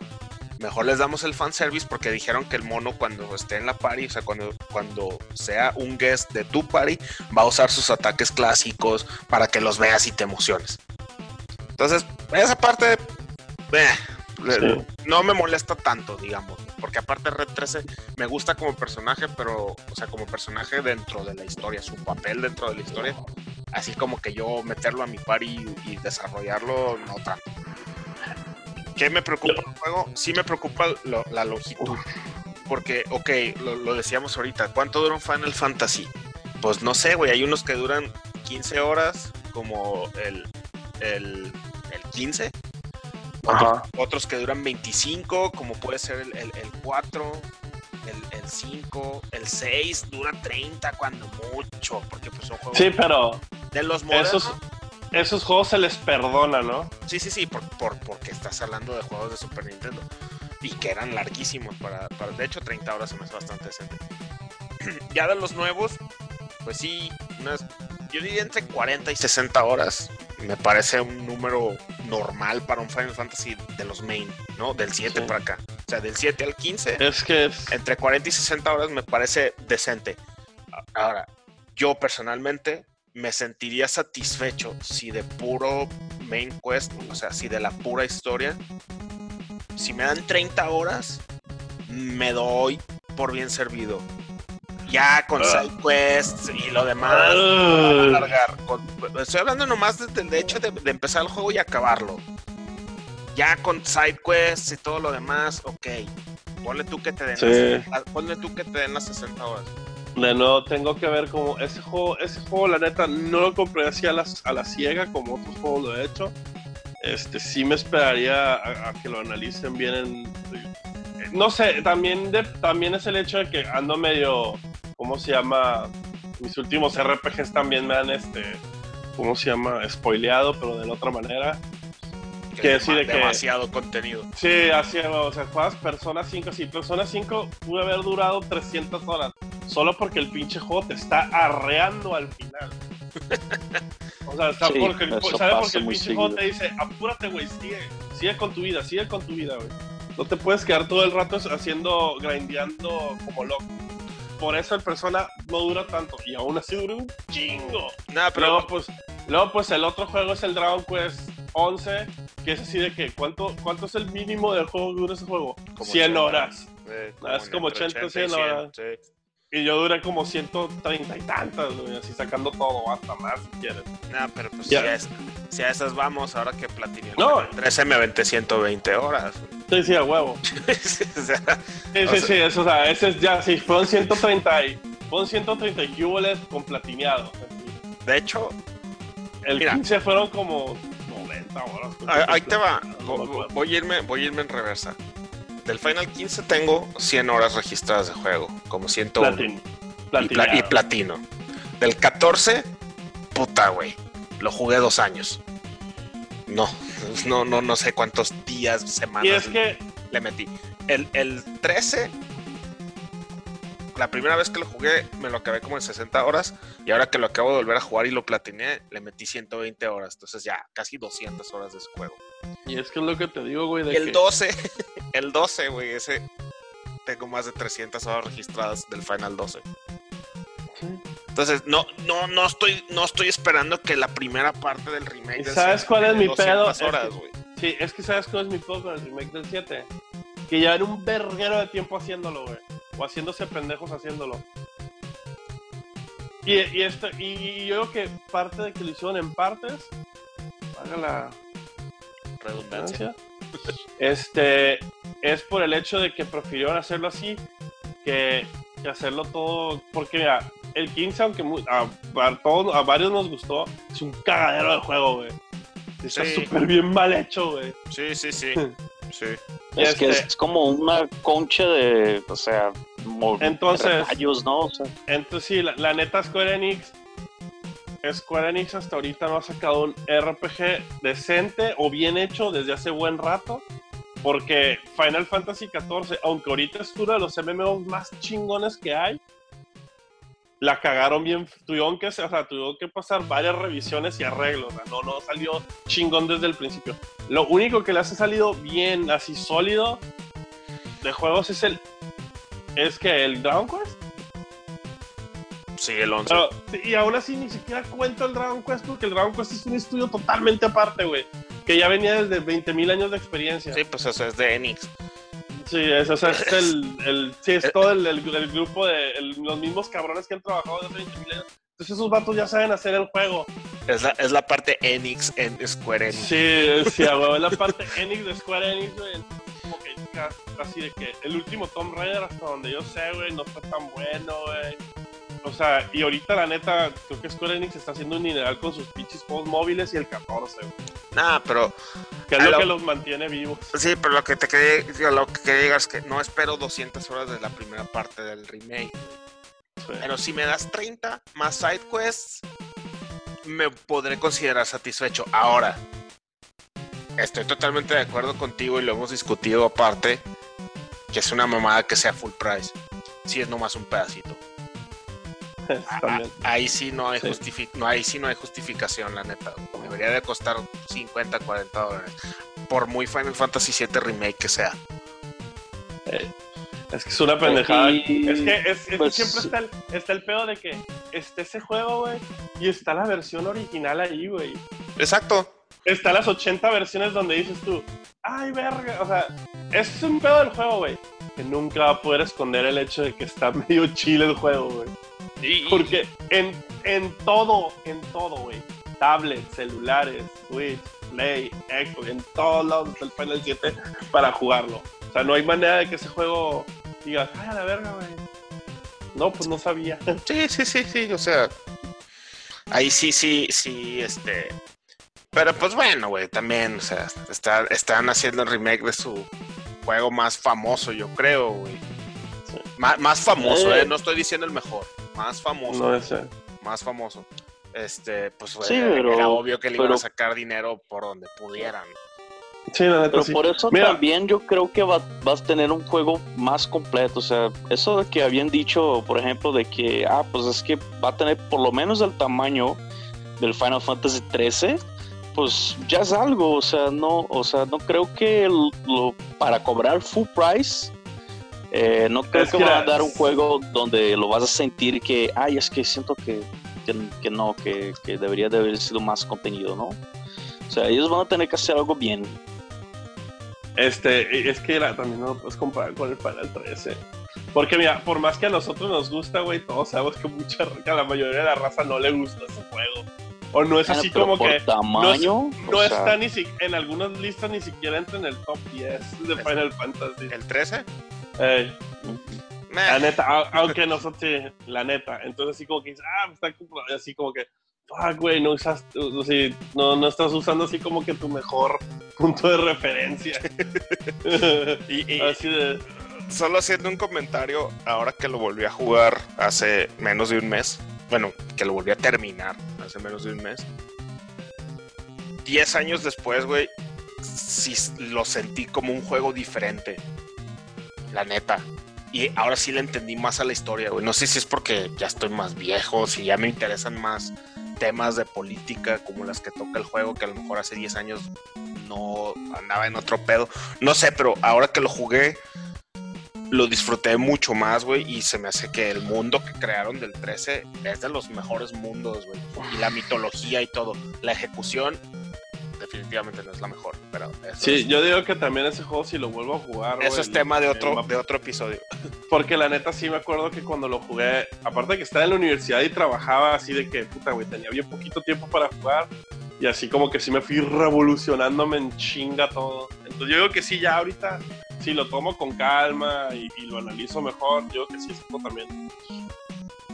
mejor les damos el fanservice porque dijeron que el mono cuando esté en la party, o sea, cuando, cuando sea un guest de tu party, va a usar sus ataques clásicos para que los veas y te emociones. Entonces, esa parte, eh, Sí. no me molesta tanto, digamos, porque aparte Red 13 me gusta como personaje, pero, o sea, como personaje dentro de la historia, su papel dentro de la historia, así como que yo meterlo a mi party y, y desarrollarlo, no tanto. ¿Qué me preocupa el juego? Sí me preocupa lo- la longitud. Porque, ok, lo, lo decíamos ahorita, ¿cuánto dura un Final Fantasy? Pues no sé, güey, hay unos que duran 15 horas, como el, el, el 15, Ajá. otros que duran 25, como puede ser el, el, el 4, el, el 5, el 6 dura 30 cuando mucho, porque pues son juegos Sí, pero de los modernos. esos, esos juegos se les perdona, ¿no? Sí, sí, sí, por, por- porque estás hablando de juegos de Super Nintendo y que eran larguísimos. Para, para- de hecho, 30 horas se me hace bastante decente. ya de los nuevos, pues sí, unas, yo diría entre 40 y 60 horas. Me parece un número normal para un Final Fantasy de los main, ¿no? Del 7 Sí. para acá. O sea, del 7 al 15 Es que es- entre 40 y 60 horas me parece decente. Ahora, yo personalmente me sentiría satisfecho si de puro main quest, o sea, si de la pura historia, si me dan 30 horas, me doy por bien servido. Ya con Ah. side quests y lo demás, Ah. alargar. Con- estoy hablando nomás desde el hecho de, de empezar el juego y acabarlo. Ya con side quests y todo lo demás, ok. Ponle tú que te den, Sí. las, ponle tú que te den las 60 horas. De nuevo, tengo que ver como ese juego, ese juego la neta no lo compré así a, las, a la ciega como otros juegos lo he hecho. Este sí me esperaría a, a que lo analicen bien en eh, no sé, también de, también es el hecho de que ando medio ¿cómo se llama? Mis últimos RPGs también me han este ¿cómo se llama? spoileado, pero de la otra manera. Que es sí, de dema- que- demasiado contenido. Sí, así es, o sea, juegas Persona 5, sí, Persona 5 pudo haber durado 300 horas, solo porque el pinche juego te está arreando al final. O sea, está Sí, porque, eso ¿sabe? pasa Porque el pinche juego te dice, apúrate, güey, sigue, sigue con tu vida, sigue con tu vida, güey. No te puedes quedar todo el rato haciendo, grindeando como loco. Por eso el Persona no dura tanto, y aún así dura un chingo. Nada, pero Luego pues, luego, pues el otro juego es el Dragon Quest 11, que es así de que, ¿cuánto, cuánto es el mínimo del juego que dura ese juego? Como 100 80. horas. eh, es como entre 80, 80 y 100 horas. sí. Y yo duré como 130 y tantas, güey, así sacando todo, hasta más si quieres. Nah, pero pues Ya. si, a es- si a esas vamos, ahora que platiné el No. Final 13 me aventé 120 horas. Sí, sí, a huevo. o sea, Sí, O sí, sea- sí, eso, o sea, ese es ya, sí, fueron 130 y, fueron 130 y cuboles con platineado. de hecho, El Mira. 15 fueron como 90 horas. ahí, ahí te va. no. Voy a, irme, voy a irme en reversa. Del Final 15 tengo 100 horas registradas de juego, como 101. Platin- y, pla- y platino. Del 14, puta, güey. Lo jugué dos años. No, no, no, no sé cuántos días, semanas Y es que le metí. El, el 13, la primera vez que lo jugué, me lo acabé como en 60 horas. Y ahora que lo acabo de volver a jugar y lo platiné, le metí 120 horas. Entonces ya, casi 200 horas de ese juego. Y es que es lo que te digo, güey, de el que 12, el 12, güey, ese. Tengo más de 300 horas registradas del Final 12. Entonces, no, no, no estoy, no estoy esperando que la primera parte del remake ¿Y del sabes siete cuál es mi 200 pedo? Es horas, que- güey. Sí, es que sabes cuál es mi pedo con el remake del 7. Que llevan un verguero de tiempo haciéndolo, güey. O haciéndose pendejos haciéndolo. Y, y, esto, y, yo creo que parte de que lo hicieron en partes, haga la Redundancia. este, es por el hecho de que prefirieron hacerlo así que, que hacerlo todo. Porque mira, el 15, aunque a, a todos, a varios nos gustó, es un cagadero de juego, güey. Está Sí. súper bien mal hecho, güey. Sí, sí, sí. sí. Es que este- es como una concha de, o sea, Entonces- rayos, ¿no? O sea, Entonces sí, la, la neta Square Enix, Square Enix hasta ahorita no ha sacado un RPG decente o bien hecho desde hace buen rato. Porque Final Fantasy XIV, aunque ahorita es uno de los MMOs más chingones que hay, la cagaron bien. Tuvieron que, o sea, tuvieron que pasar varias revisiones y arreglos. O sea, no, no salió chingón desde el principio. Lo único que le hace salido bien, así sólido, de juegos es el. Es que el Dragon Quest. Sí, el 11. Pero, sí, y aún así ni siquiera cuento el Dragon Quest porque el Dragon Quest es un estudio totalmente aparte, güey. Que ya venía desde 20.000 años de experiencia. Sí, pues eso es de Enix. Sí, es, o sea, es el, el- sí, es todo el, el- el grupo de el- los mismos cabrones que han trabajado desde 20.000 años. Entonces esos vatos ya saben hacer el juego. Es la, es la parte Enix en Square Enix. Sí, sí, huevo, es la parte Enix de Square Enix, güey. Como que ca- así de que el último Tomb Raider, hasta donde yo sé, güey, no fue tan bueno, güey. O sea, y ahorita la neta, creo que Square Enix está haciendo un mineral con sus pinches juegos móviles y el 14, güey. Nah, pero. Que es lo lo- que los mantiene vivos. Sí, pero lo que te quería, lo que quería llegar es que no espero 200 horas de la primera parte del remake. Sí. Pero si me das 30 más side quests, me podré considerar satisfecho. Ahora, estoy totalmente de acuerdo contigo y lo hemos discutido aparte, que es una mamada que sea full price. Si es nomás un pedacito. Ah. Ahí sí no hay Sí. justifi- no ahí sí no hay justificación, la neta. Debería de costar 50, 40 dólares. Por muy Final Fantasy VII remake que sea. Es que es una pendejada. Y- Es que, es, es que pues- siempre está el, está el pedo de que está ese juego, güey, y está la versión original ahí, güey. Exacto. Está las 80 versiones donde dices tú, ay, verga. O sea, es un pedo del juego, güey. Que nunca va a poder esconder el hecho de que está medio chile el juego, güey. Porque en, en todo, en todo, güey. Tablets, celulares, Switch, Play, Xbox, en todos lados está el Final 7 para jugarlo. O sea, no hay manera de que ese juego diga, ay, a la verga, güey. No, pues no sabía. Sí, sí, sí, sí, o sea. Ahí sí, sí, sí, este. Pero pues bueno, güey, también, o sea, está- están haciendo el remake de su juego más famoso, yo creo, güey. Sí. Má- más famoso, Eh. eh, no estoy diciendo el mejor, más famoso, No es más famoso. Este, pues Sí, era, pero- era obvio que le iban a sacar dinero por donde pudieran. Sí, la neta Pero sí. por eso Mira. también yo creo que va- vas a tener un juego más completo. O sea, eso de que habían dicho, por ejemplo, de que, ah, pues es que va a tener por lo menos el tamaño del Final Fantasy 13, pues ya es algo. O sea, no, o sea, no creo que lo, para cobrar full price, eh, no creo Es que que van a dar un juego donde lo vas a sentir que, ay, es que siento que, que, que no, que, que debería de haber sido más contenido, ¿no? O sea, ellos van a tener que hacer algo bien. Este, es que la- también no lo puedes comparar con el Final 13. Porque mira, por más que a nosotros nos gusta, güey, todos sabemos que mucha, que a la mayoría de la raza no le gusta ese juego. O no es Bueno, así pero como por que tamaño, no está ni si, en algunas listas ni siquiera entra en el top 10 de Final Fantasy. ¿El 13? La neta, aunque nosotros sí, la neta. Entonces así como que dices, ah, está así como que, fuck, güey, no usas, o sea, no, no estás usando así como que tu mejor punto de referencia. Y- y- así de, Solo haciendo un comentario, ahora que lo volví a jugar hace menos de un mes, bueno, que lo volví a terminar hace menos de un mes, 10 años después, güey, sí lo sentí como un juego diferente, la neta. Y ahora sí le entendí más a la historia, güey. No sé si es porque ya estoy más viejo, si ya me interesan más temas de política como las que toca el juego, que a lo mejor hace 10 años no andaba en otro pedo. No sé, pero ahora que lo jugué, lo disfruté mucho más, güey, y se me hace que el mundo que crearon del 13 es de los mejores mundos, güey. Y la mitología y todo. La ejecución definitivamente no es la mejor, pero Sí, es, yo digo que también ese juego si lo vuelvo a jugar. eso es tema de otro, de otro episodio. Porque la neta sí me acuerdo que cuando lo jugué, aparte de que estaba en la universidad y trabajaba así de que, puta, güey, tenía bien poquito tiempo para jugar. Y así como que sí me fui revolucionándome en chinga todo. Entonces yo digo que sí, ya ahorita, si lo tomo con calma y, y lo analizo mejor, yo digo que sí, ese juego también.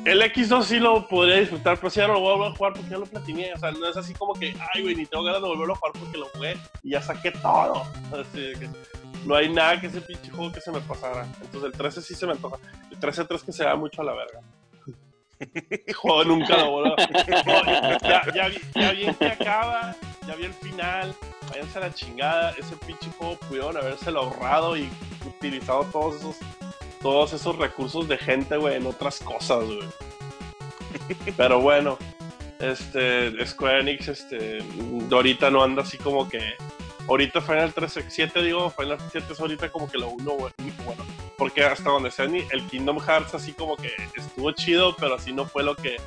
El X2 sí lo podría disfrutar, pero sí ya no lo vuelvo a jugar porque ya lo platiné. O sea, no es así como que, ay, güey, ni tengo ganas de volverlo a jugar porque lo jugué y ya saqué todo. Así que no hay nada que ese pinche juego que se me pasara. Entonces el 13 sí se me antoja. El 13 3 que se da mucho a la verga. Juego nunca lo vuelvo a- ya, ya, vi, ya vi en que acaba, ya vi el final. Váyanse a la chingada. Ese pinche juego pudieron habérselo ahorrado y utilizado todos esos todos esos recursos de gente, güey, en otras cosas, güey. Pero bueno, este, Square Enix, este, ahorita no anda así como que. Ahorita Final 13, 7, digo, Final 7 es ahorita como que lo uno único bueno. Porque hasta donde sea el Kingdom Hearts así como que estuvo chido, pero así no fue lo que.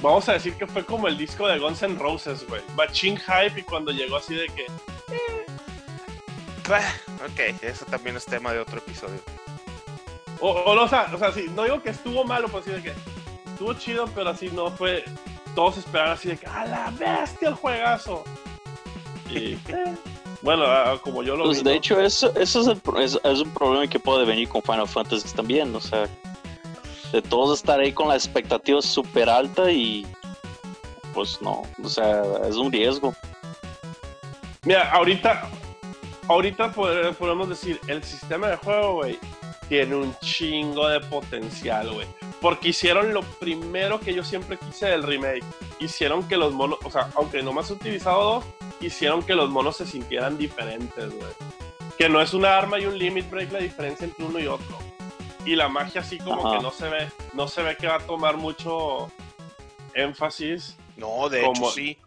Vamos a decir que fue como el disco de Guns N' Roses, güey. Machine hype y cuando llegó así de que. Bah, ok, eso también es tema de otro episodio. O, o, no, o sea, o sea, sí, no digo que estuvo malo, pero así de que estuvo chido, pero así no fue. Todos esperaban así de que ¡a la bestia el juegazo! Y eh, bueno, ah, como yo lo Pues vi. de ¿no? hecho, eso, eso es, el es, es un problema que puede venir con Final Fantasy también. O sea, de todos estar ahí con la expectativa súper alta y pues no, o sea, es un riesgo. Mira, ahorita, ahorita podemos decir, el sistema de juego, güey, tiene un chingo de potencial, güey. Porque hicieron lo primero que yo siempre quise del remake. Hicieron que los monos, o sea, aunque nomás he utilizado dos, hicieron que los monos se sintieran diferentes, güey. Que no es una arma y un limit break la diferencia entre uno y otro. Y la magia así como que no se ve, no se ve que va a tomar mucho énfasis. No, de hecho sí.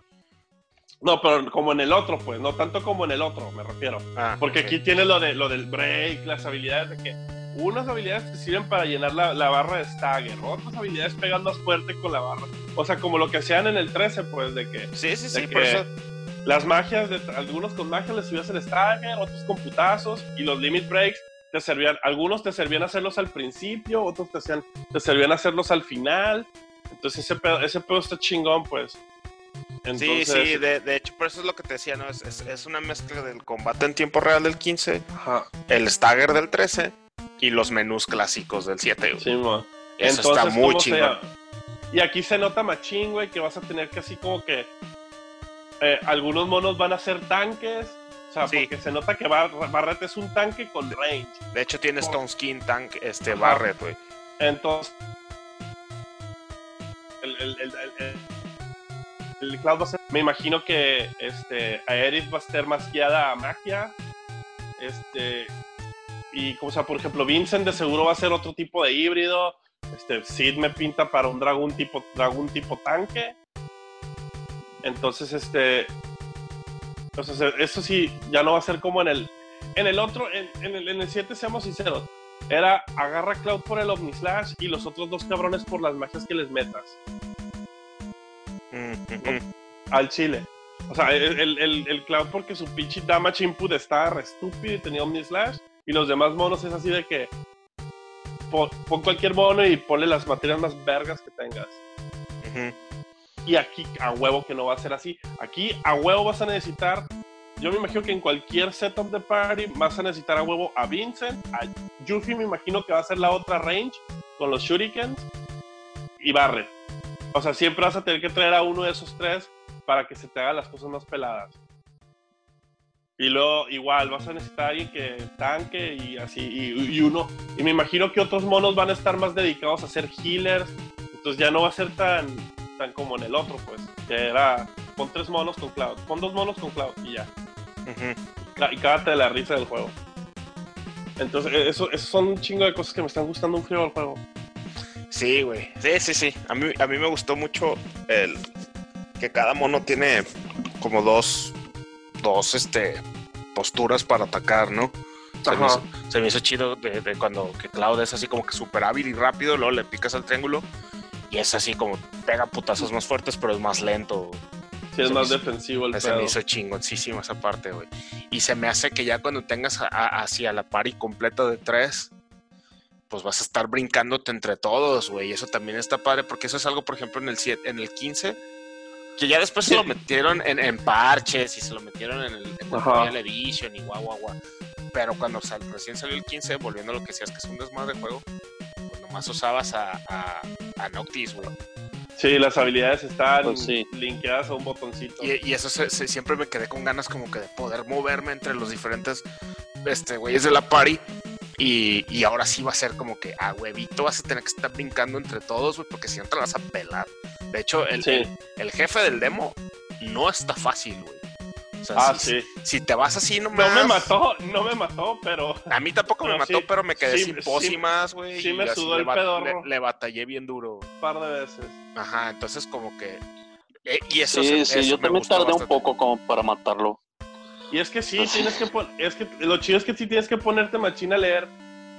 No, pero como en el otro, pues, no tanto como en el otro, me refiero. Ah, Porque aquí tienes lo de lo del break, las habilidades de que unas habilidades te sirven para llenar la, barra de stagger, otras habilidades pegan más fuerte con la barra. O sea, como lo que hacían en el 13, pues, de que. Sí, sí, sí, por eso. Las magias, de, algunos con magia les subías el stagger, otros con putazos, y los limit breaks te servían, algunos te servían hacerlos al principio, otros te, hacían, te servían hacerlos al final. Entonces ese pedo, ese pedo está chingón, pues. Sí, sí, de, de, hecho, por eso es lo que te decía, ¿no? Es, es, una mezcla del combate en tiempo real del 15, el stagger del 13 y los menús clásicos del 7. Sí, Eso está muy chingón. Y aquí se nota machín, güey, que vas a tener que así como que eh, algunos monos van a ser tanques. O sea, porque se nota que Barret es un tanque con range. De hecho, tiene Stone Skin tank, este Barret, güey. Entonces, el, el, el, el, Cloud va a ser. Me imagino que este, Aerith va a ser más guiada a magia. Este, y, o sea, por ejemplo, Vincent de seguro va a ser otro tipo de híbrido. Este, Sid me pinta para un dragón tipo, dragón tipo tanque. Entonces, este. Entonces, eso sí, ya no va a ser como en el. En el otro, en, el, en el 7, seamos sinceros. Era agarra Cloud por el Omnislash y los otros dos cabrones por las magias que les metas. Al chile. O sea, el, el, el, Cloud porque su pinche damage input estaba re estúpido y tenía Omnislash. Y los demás monos es así de que pon, cualquier mono y ponle las materias más vergas que tengas. Y aquí a huevo que no va a ser así. Aquí a huevo vas a necesitar. Yo me imagino que en cualquier setup de party vas a necesitar a huevo a Vincent, a Yuffie me imagino que va a ser la otra range con los shurikens y Barret. O sea, siempre vas a tener que traer a uno de esos tres para que se te hagan las cosas más peladas. Y luego, igual, vas a necesitar a alguien que tanque y así, y, uno. Y me imagino que otros monos van a estar más dedicados a ser healers. Entonces ya no va a ser tan, tan como en el otro, pues. Que era, pon tres monos con Cloud, pon dos monos con Cloud y ya. Y cágate de la risa del juego. Entonces, e, eso, eso son un chingo de cosas que me están gustando un frío del juego. Sí, güey. Sí, sí, sí. A mí, a mí me gustó mucho el que cada mono tiene como dos dos este, posturas para atacar, ¿no? Se me, hizo, chido de, cuando que Cloud es así como que súper hábil y rápido, luego le picas al triángulo y es así como pega putazos más fuertes, pero es más lento. Sí, es más defensivo el Se me hizo chingoncísimo esa parte, güey. Y se me hace que ya cuando tengas hacia la pari completa de tres, pues vas a estar brincándote entre todos, güey. Y eso también está padre, porque eso es algo, por ejemplo, en el, 7, en el 15 que ya después se lo metieron en, parches y se lo metieron en el, en Edition y guau, guau, guau. Pero cuando recién salió el 15, volviendo a lo que decías que es un desmadre de juego, pues nomás usabas a, a, Noctis, güey. Sí, las habilidades están pues linkeadas a un botoncito. Y, eso siempre me quedé con ganas como que de poder moverme entre los diferentes este, güeyes de la party. Y, y, ahora sí va a ser como que a huevito vas a tener que estar brincando entre todos, güey, porque si no te vas a pelar. De hecho, el, el, jefe del demo no está fácil, güey. O sea, ah, si, sí. si te vas así nomás... No me mató, no me mató, pero... A mí tampoco me mató, pero me quedé sin pócimas, güey. Sí, me sudó el pedorro. Le, batallé bien duro. Un par de veces. Ajá, entonces como que... Eh, y eso sí, sí, yo también tardé un poco como para matarlo. Y es que sí, tienes que poner... Es que lo chido es que sí tienes que ponerte machina a leer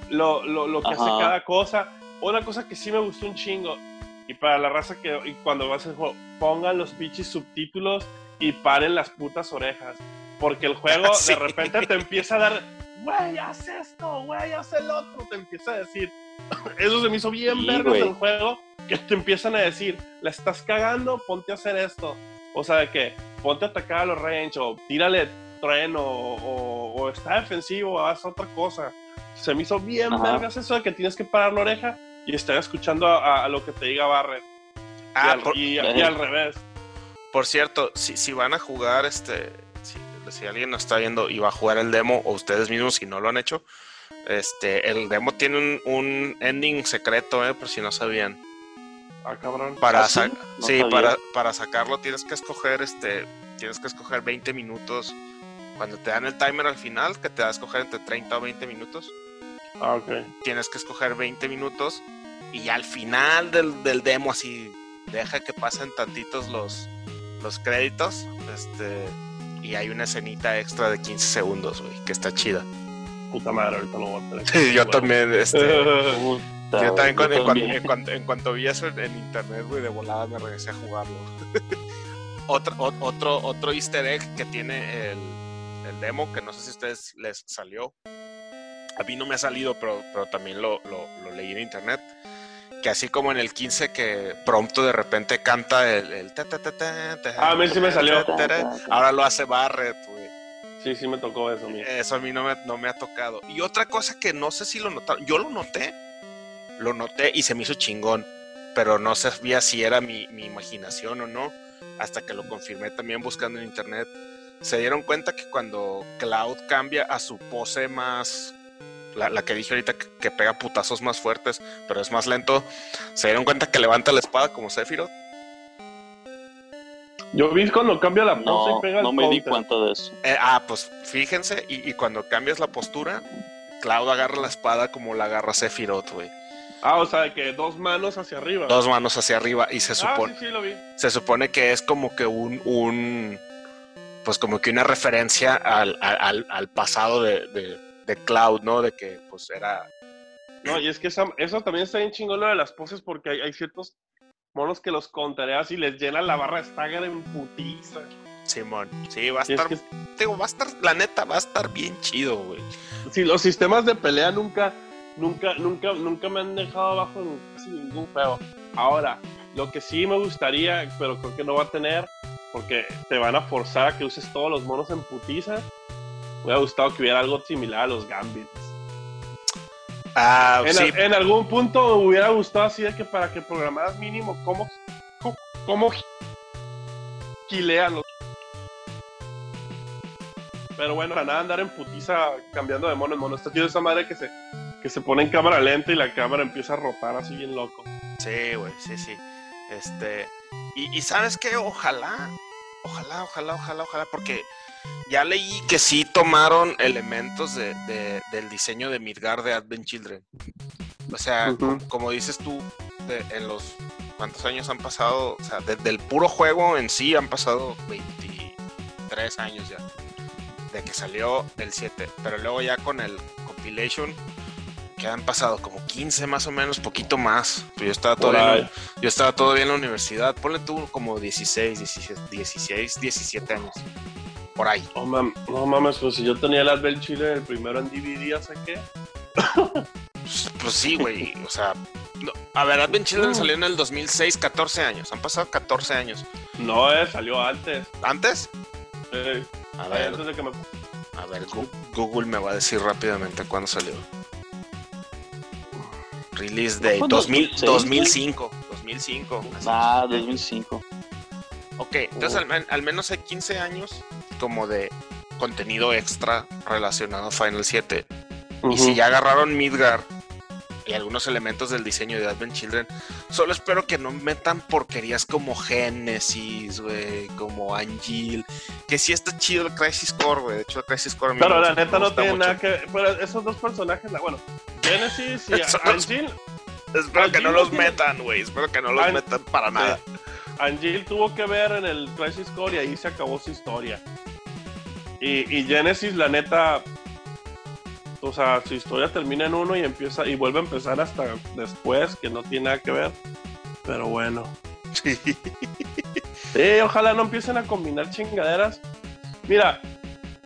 lo, lo, lo que hace cada cosa. Una cosa que sí me gustó un chingo y para la raza que y cuando vas al juego, pongan los pinches subtítulos y paren las putas orejas. Porque el juego de repente te empieza a dar, güey, haz esto, güey, haz el otro. Te empieza a decir, eso se me hizo bien sí, vergas del juego, que te empiezan a decir, la estás cagando, ponte a hacer esto. O sea, de que ponte a atacar a los range, o tírale tren, o, o, está defensivo, haz otra cosa. Se me hizo bien vergas eso de que tienes que parar la oreja y estar escuchando a, a lo que te diga Barret. Ah, y, al, por, y- y al revés. por cierto, si, si van a jugar, este, si, si alguien nos está viendo y va a jugar el demo, o ustedes mismos si no lo han hecho, este, el demo tiene un, un ending secreto, eh, por si no sabían. Ah, cabrón. Para ¿Ah, sí? No para, para sacarlo tienes que escoger este tienes que escoger 20 minutos. Cuando te dan el timer al final, que te da a escoger entre 30 o 20 minutos, Ah, ok. tienes que escoger 20 minutos y al final del, del demo así deja que pasen tantitos los los créditos, este y hay una escenita extra de 15 segundos, güey, que está chida. Puta madre, ahorita lo voy a tener. yo también este Puta, Yo también, cuando- en, cuanto, también. en cuanto- en cuanto vi eso en, en internet, güey, de volada me regresé a jugarlo. otro, o- otro, otro easter egg que tiene el, el demo, que no sé si a ustedes les salió. A mí no me ha salido, pero, pero también lo, lo- lo leí en internet. Que así como en el 15 que pronto de repente canta el... el ta, ta, ta, Ah, a mí sí me salió. Ahora lo hace Barrett, güey. Sí, sí me tocó eso, mía. Eso a mí no me, no me ha tocado. Y otra cosa que no sé si lo notaron, yo lo noté, lo noté y se me hizo chingón, pero no sabía si era mi, mi imaginación o no, hasta que lo confirmé también buscando en internet. Se dieron cuenta que cuando Cloud cambia a su pose más, la, la que dije ahorita que, que pega putazos más fuertes, pero es más lento, se dieron cuenta que levanta la espada como Sephiroth. Yo vi cuando cambia la pose No, y pega no el me di cuenta de eso. Eh, ah, pues fíjense, y, y cuando cambias la postura, Cloud agarra la espada como la agarra Sephiroth, güey. Ah, o sea, de que dos manos hacia arriba. dos manos hacia arriba y se Ah, supone sí, sí, lo vi. se supone que es como que un un pues como que una referencia al, al- al, pasado de, de, de Cloud, ¿no? De que pues era No, y es que esa- eso también está bien chingón lo de las poses porque hay, hay ciertos monos que los contareas y les llenan la barra de Stagger en putiza. Simón. Sí, va a Y es estar, que digo, va a estar, la neta, va a estar bien chido, güey. si los sistemas de pelea nunca, nunca, nunca, nunca me han dejado abajo en casi ningún juego. Ahora, lo que sí me gustaría, pero creo que no va a tener, porque te van a forzar a que uses todos los monos en putiza. Me hubiera gustado que hubiera algo similar a los Gambits. Ah, En, sí, en algún punto me hubiera gustado así de que para que programaras mínimo cómo, cómo, cómo gilean los. Pero bueno, para nada andar en putiza cambiando de mono en mono. Está chido esa madre que se, que se pone en cámara lenta y la cámara empieza a rotar así bien loco. Sí, güey, sí, sí. Este, y, y sabes qué, ojalá, ojalá, ojalá, ojalá, ojalá, porque ya leí que sí tomaron elementos de, de- del diseño de Midgar de Advent Children. O sea, como dices tú, de- en los cuántos años han pasado, o sea, desde el puro juego en sí han pasado 23 años ya. De que salió el 7, pero luego ya con el compilation que han pasado como 15 más o menos, poquito más. Yo estaba todavía, ahí. yo estaba todavía en la universidad. Ponle tú como 16, 17, 16, 17 años. Por ahí. No, mam- no mames, pues si yo tenía el Advent Chile el primero en DVD, ¿hace qué? Pues, pues sí, güey. O sea, no, a ver, Advent Children salió en el 2006, 14 años. Han pasado 14 años. No, eh, salió antes. ¿Antes? Eh, A ver, antes de que me a ver, Google me va a decir rápidamente cuándo salió. Release Day fue 2000, 2006, 2005. 2005. así. Ah, 2005. Ok, entonces al, men- al menos hay 15 años como de contenido extra relacionado a Final 7. Y si ya agarraron Midgar y algunos elementos del diseño de Advent Children, solo espero que no metan porquerías como Genesis, güey, como Angel, que sí está chido el Crisis Core, güey. De hecho, el Crisis Core Pero la neta no tiene mucho. nada que Pero esos dos personajes, la- bueno, Genesis y Angel, Espero que no los tiene- metan, güey. Espero que no los An- metan para nada. Angel tuvo que ver en el Crisis Core y ahí se acabó su historia. Y, y Genesis, la neta, o sea, su historia termina en uno y empieza y vuelve a empezar hasta después, que no tiene nada que ver. Pero bueno. Sí. Sí, ojalá no empiecen a combinar chingaderas. Mira,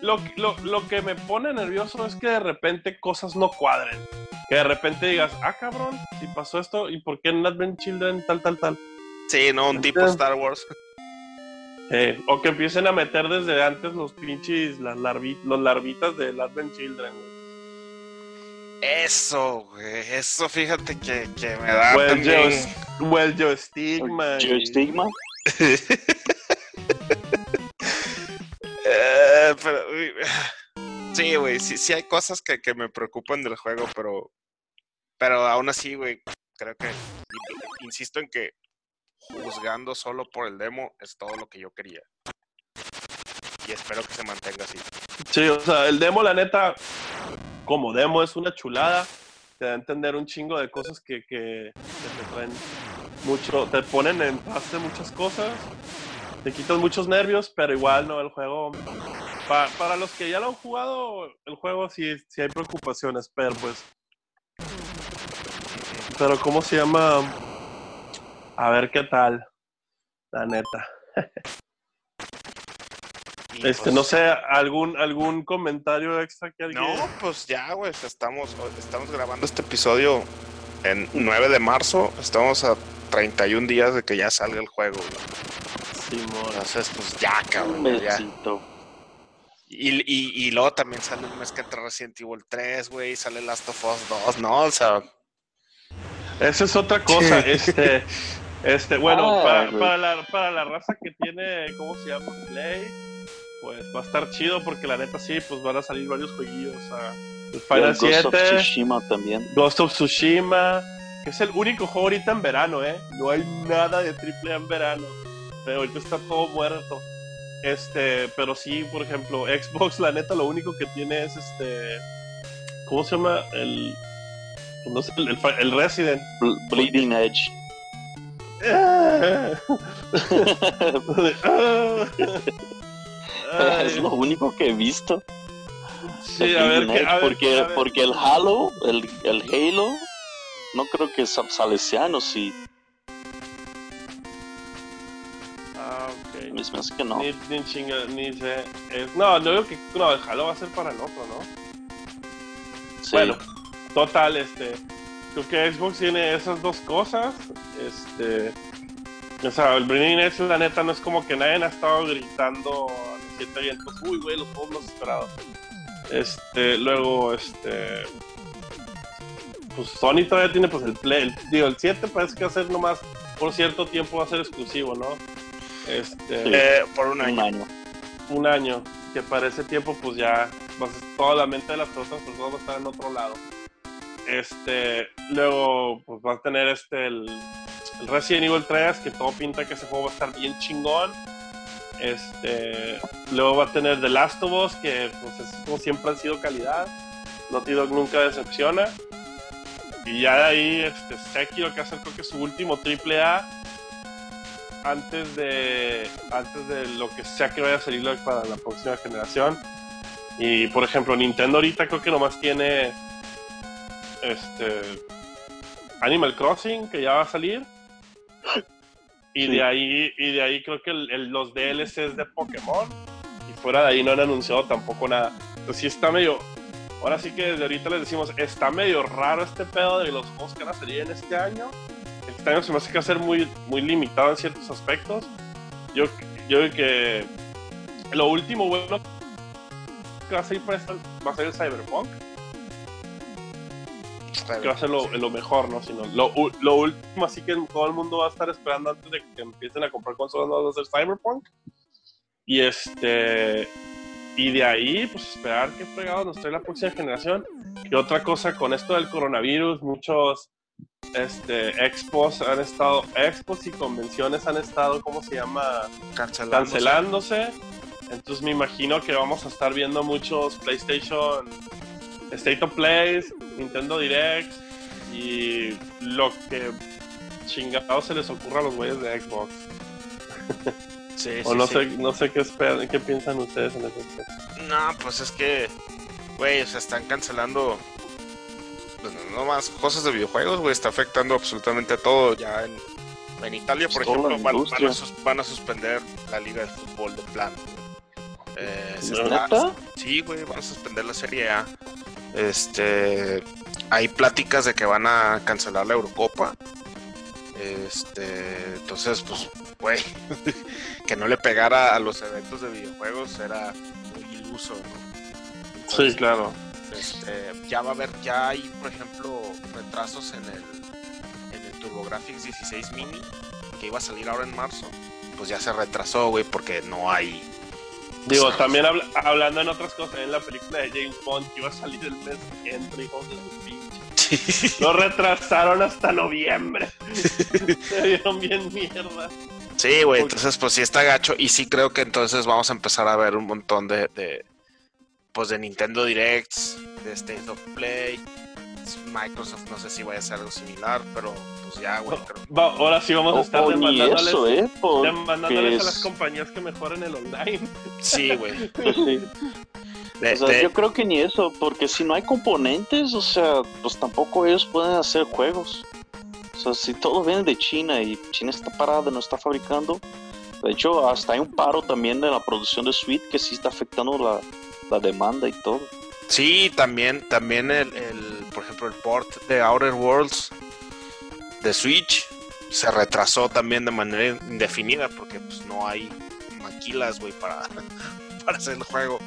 lo, lo, lo que me pone nervioso es que de repente cosas no cuadren. Que de repente digas, ah, cabrón, si pasó esto, ¿y por qué en Advent Children tal, tal, tal? Sí, no, un tipo Ajá. Star Wars. Eh, o que empiecen a meter desde antes los pinches, las larvi- los larvitas del Advent Children, güey. Eso, güey. Eso fíjate que, que me da Well, también. yo, well, yo estigma. y- Geostigma. Eh, pero, sí, güey, sí, sí hay cosas que, que me preocupan del juego, pero, pero aún así, güey, creo que, in- insisto en que juzgando solo por el demo es todo lo que yo quería. Y espero que se mantenga así. Sí, o sea, el demo, la neta, como demo es una chulada. Te da a entender un chingo de cosas que, que, te traen mucho, te ponen en paz de muchas cosas. Te quitan muchos nervios, pero igual no, el juego. pa- para los que ya lo han jugado, el juego sí, sí hay preocupaciones, pero pues. Pero, ¿cómo se llama? A ver qué tal. La neta. Este, pues, no sé, algún, algún comentario extra que alguien. No, pues ya, güey, estamos, estamos grabando este episodio en 9 de marzo, estamos a 31 días de que ya salga el juego, güey. Simón. Entonces, pues ya, cabrón, ya. besito. Y, y, y luego también sale un mes que entra Resident Evil 3, güey, sale Last of Us 2, ¿no? O sea, Esa es otra cosa. Este, este, bueno, Ah, para la, para la raza que tiene, ¿cómo se llama? Play, pues va a estar chido porque la neta sí, pues van a salir varios jueguillos. Sea, el Final el Ghost of 7, Tsushima también. Ghost of Tsushima, que es el único juego ahorita en verano, ¿eh? No hay nada de triple A en verano. Pero ahorita está todo muerto. Este, pero sí, por ejemplo, Xbox, la neta, lo único que tiene es este. ¿Cómo se llama? El. No sé, el, el, el Resident. Bl- Bleeding Edge. es lo único que he visto. Sí, a ver, porque, a ver. porque el Halo, el, el Halo, no creo que sa- salesiano, sí. Ah, ok. Me hace que no. Ni, ni chinga, ni sé. es- no, yo digo que no, el Halo va a ser para el otro, ¿no? Sí. Bueno, total, este. Creo que Xbox tiene esas dos cosas. Este. O sea, el Edge, la neta, no es como que nadie ha estado gritando a los siete vientos. Uy, güey, los juegos más esperados. Este, luego, este. Pues Sony todavía tiene, pues el Play. el- digo, el 7 parece que va a ser nomás por cierto tiempo, va a ser exclusivo, ¿no? Este Sí. eh, por un un año. año. un año, que para ese tiempo pues ya pues, toda la mente de las otras personas va a estar en otro lado. Este, luego pues va a tener este el, el Resident Evil 3, que todo pinta que ese juego va a estar bien chingón. Este, luego va a tener The Last of Us, que pues es como siempre ha sido calidad. Naughty Dog nunca decepciona. Y ya de ahí, este, Sekiro, que hace creo que su último triple A antes de antes de lo que sea que vaya a salir para la próxima generación. Y por ejemplo, Nintendo ahorita creo que nomás tiene este Animal Crossing que ya va a salir. Y Sí. de ahí y de ahí creo que el- el- los DLCs de Pokémon y fuera de ahí no han anunciado tampoco nada. Entonces sí está medio Ahora sí que desde ahorita les decimos, está medio raro este pedo de los juegos que van a salir en este año. Este año se me hace que va a ser muy, muy limitado en ciertos aspectos. Yo, yo creo que lo último bueno que va a salir para esta- va a ser el Cyberpunk, que va a ser lo, lo mejor, ¿no? Sino lo, último, así que todo el mundo va a estar esperando antes de que empiecen a comprar consolas nuevas va a ser Cyberpunk. Y este. Y de ahí, pues esperar qué fregados nos trae la próxima generación. Y otra cosa, con esto del coronavirus, muchos este, expos han estado, expos y convenciones han estado, ¿cómo se llama? Cancelándose. cancelándose. Entonces me imagino que vamos a estar viendo muchos PlayStation State of Plays, Nintendo Direct y lo que chingado se les ocurra a los güeyes de Xbox. Sí, o sí, no sí. sé, no sé qué esperan, qué piensan ustedes en ese aspecto. No, pues es que, güey, se están cancelando. Pues no más cosas de videojuegos, güey, está afectando absolutamente a todo. Ya en, en Italia, por Pues toda ejemplo, van, a sus- van a suspender la liga de fútbol de plan. Eh, se ¿No? está-. Sí, güey, van a suspender la Serie A. Este, hay pláticas de que van a cancelar la Eurocopa. Este, entonces, pues, güey, que no le pegara a los eventos de videojuegos era muy iluso, ¿no? Sí, claro. este, ya va a haber, ya hay, por ejemplo, retrasos en el, en el TurboGrafx 16 Mini, que iba a salir ahora en marzo, pues ya se retrasó, güey, porque no hay. Digo, también habla- hablando en otras cosas, en la película de James Bond que iba a salir el mes que entra, hijos de su pinche. Lo retrasaron hasta noviembre. Se dieron bien mierda. Sí, güey, entonces pues sí está gacho y sí creo que entonces vamos a empezar a ver un montón de, de pues de Nintendo Directs, de State of Play, Microsoft no sé si vaya a ser algo similar, pero pues ya, güey, creo. Va, ahora sí vamos a estar o ni demandándoles, eso, ¿eh? Demandándoles a las es- compañías que mejoren el online. Sí, güey. sí. De- O sea, de- yo creo que ni eso, porque si no hay componentes, o sea, pues tampoco ellos pueden hacer juegos. O sea, si todo viene de China y China está parada, no está fabricando. De hecho, hasta hay un paro también de la producción de Switch que sí está afectando la, la demanda y todo. Sí, también, también el, el, por ejemplo, el port de Outer Worlds de Switch se retrasó también de manera indefinida porque pues no hay maquilas, güey, para, para hacer el juego.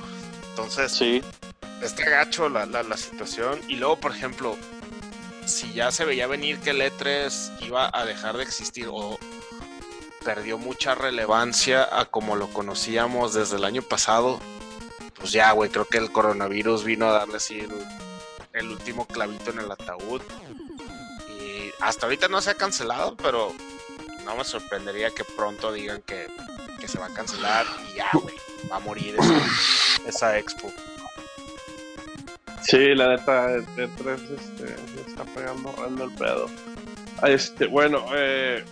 Entonces, Sí, está gacho la, la, la situación. Y luego, por ejemplo, si ya se veía venir que el E3 iba a dejar de existir o perdió mucha relevancia a como lo conocíamos desde el año pasado, pues ya, güey, creo que el coronavirus vino a darle así el, el último clavito en el ataúd. Y hasta ahorita no se ha cancelado, pero no me sorprendería que pronto digan que, que se va a cancelar y ya, güey, va a morir esa, esa expo. Sí, la neta, el E3 este, me está pegando horrendo el pedo. Este, bueno, eh,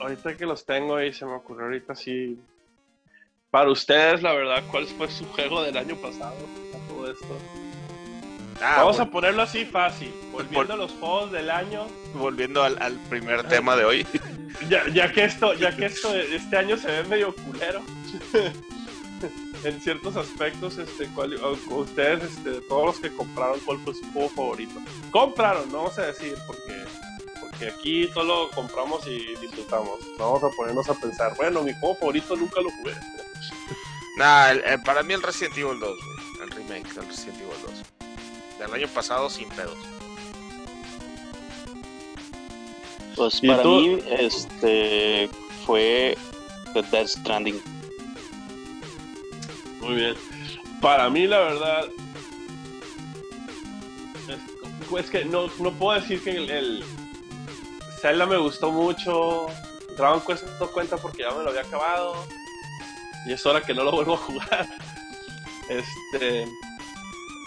ahorita que los tengo ahí, se me ocurrió ahorita sí. Para ustedes, la verdad, ¿cuál fue su juego del año pasado? Todo esto. Ah, Vamos bueno. a ponerlo así fácil. Volviendo a los juegos del año, volviendo al, al primer tema de hoy. ya, ya que esto, ya que esto este año se ve medio culero. en ciertos aspectos, este, o- ustedes, este, todos los que compraron, ¿cuál fue su juego favorito? Compraron, no vamos a decir, porque, porque aquí solo compramos y disfrutamos. Vamos a ponernos a pensar, bueno, mi juego favorito nunca lo jugué. Nah, el- el- para mí el Resident Evil 2, güey. El remake del Resident Evil 2. Del año pasado sin pedos. pues ¿Y para tú? mí este fue The Death Stranding. Muy bien. Para mí, la verdad, es, es que no, no puedo decir que el, el Zelda me gustó mucho. Dragon Quest no cuenta porque ya me lo había acabado. Y es hora que no lo vuelvo a jugar. Este.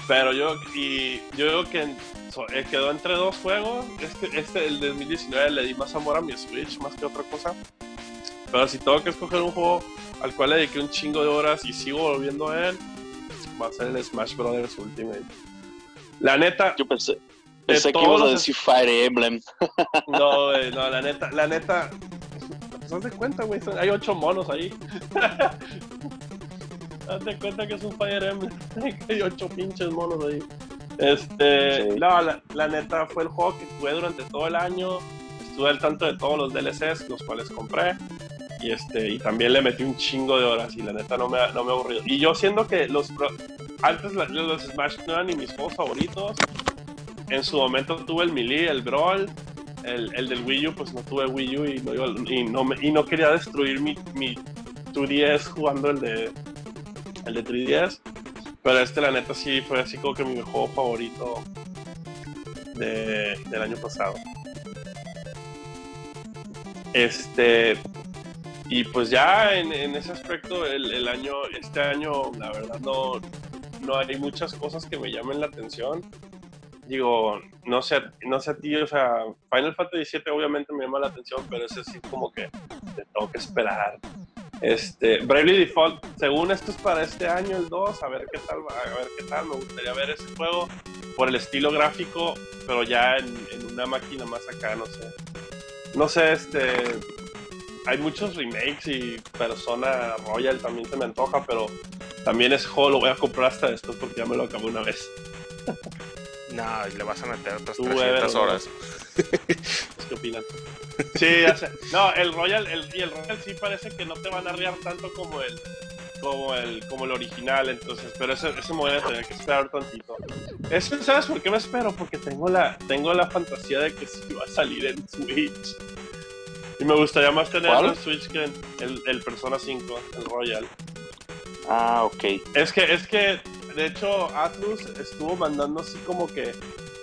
Pero yo, y yo creo que so- eh, quedó entre dos juegos. Este, este, el de 2019, le di más amor a mi Switch más que otra cosa. Pero si tengo que escoger un juego al cual le dediqué un chingo de horas y sigo volviendo a él, va a ser el Smash Brothers Ultimate. La neta, Yo pensé, pensé que ibas a decir Fire Emblem. no, güey, no, la neta, la neta, pues haz de cuenta, güey, hay ocho monos ahí. de cuenta que es un Fire Emblem, hay ocho pinches monos ahí. Este, Sí. no, la, la neta fue el juego que jugué durante todo el año, estuve al tanto de todos los DLCs, los cuales compré. Y, este, y también le metí un chingo de horas y la neta no me, no me aburrido. Y yo siendo que los antes los Smash no eran ni mis juegos favoritos, en su momento tuve el Melee, el Brawl, el, el del Wii U, pues no tuve Wii U y no, y no quería destruir mi, mi 2DS jugando el de, el de 3DS. Pero este la neta sí fue así como que mi juego favorito de- del año pasado. Este, y pues ya en, en ese aspecto, el, el año, este año, la verdad no, no hay muchas cosas que me llamen la atención. Digo, no sé, no sé a ti, o sea, Final Fantasy VII obviamente me llama la atención, pero ese sí como que te tengo que esperar. Este, Bravely Default, según esto es para este año el 2, a ver qué tal, a ver qué tal, me gustaría ver ese juego por el estilo gráfico, pero ya en, una máquina más acá, no sé. No sé, este, hay muchos remakes y Persona Royal también se me antoja, pero también ese juego lo voy a comprar hasta después porque ya me lo acabé una vez. No, y le vas a meter otras Tú, 300 Ever, ¿no? horas. ¿Qué opinan? Sí, ya sé. No, el Royal, el, y el Royal sí parece que no te van a arriar tanto como el como el como el original, entonces, pero ese, ese me voy a tener que esperar tantito. Eso, ¿sabes por qué me espero? Porque tengo la, tengo la fantasía de que sí va a salir en Switch. Y me gustaría más ¿Cuál? en Switch que en el, el Persona 5, el Royal. Ah, ok. Es que, es que, de hecho, Atlus estuvo mandando así como que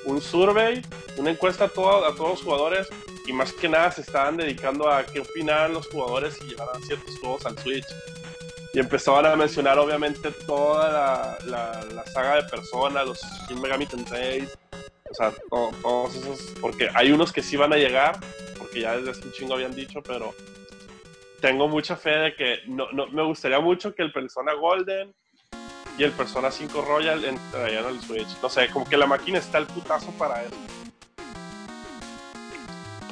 un survey, una encuesta a, todo- a todos los jugadores, y más que nada se estaban dedicando a qué opinaban los jugadores si llevaran ciertos juegos al Switch. Y empezaban a mencionar, obviamente, toda la, la- saga de Persona, los Shin Megami Tensei, o sea, to- todos esos, porque hay unos que sí van a llegar, porque ya desde hace un chingo habían dicho, pero tengo mucha fe de que no, no, me gustaría mucho que el Persona Golden y el Persona 5 Royal entrarían al Switch. No sé, como que la máquina está el putazo para eso.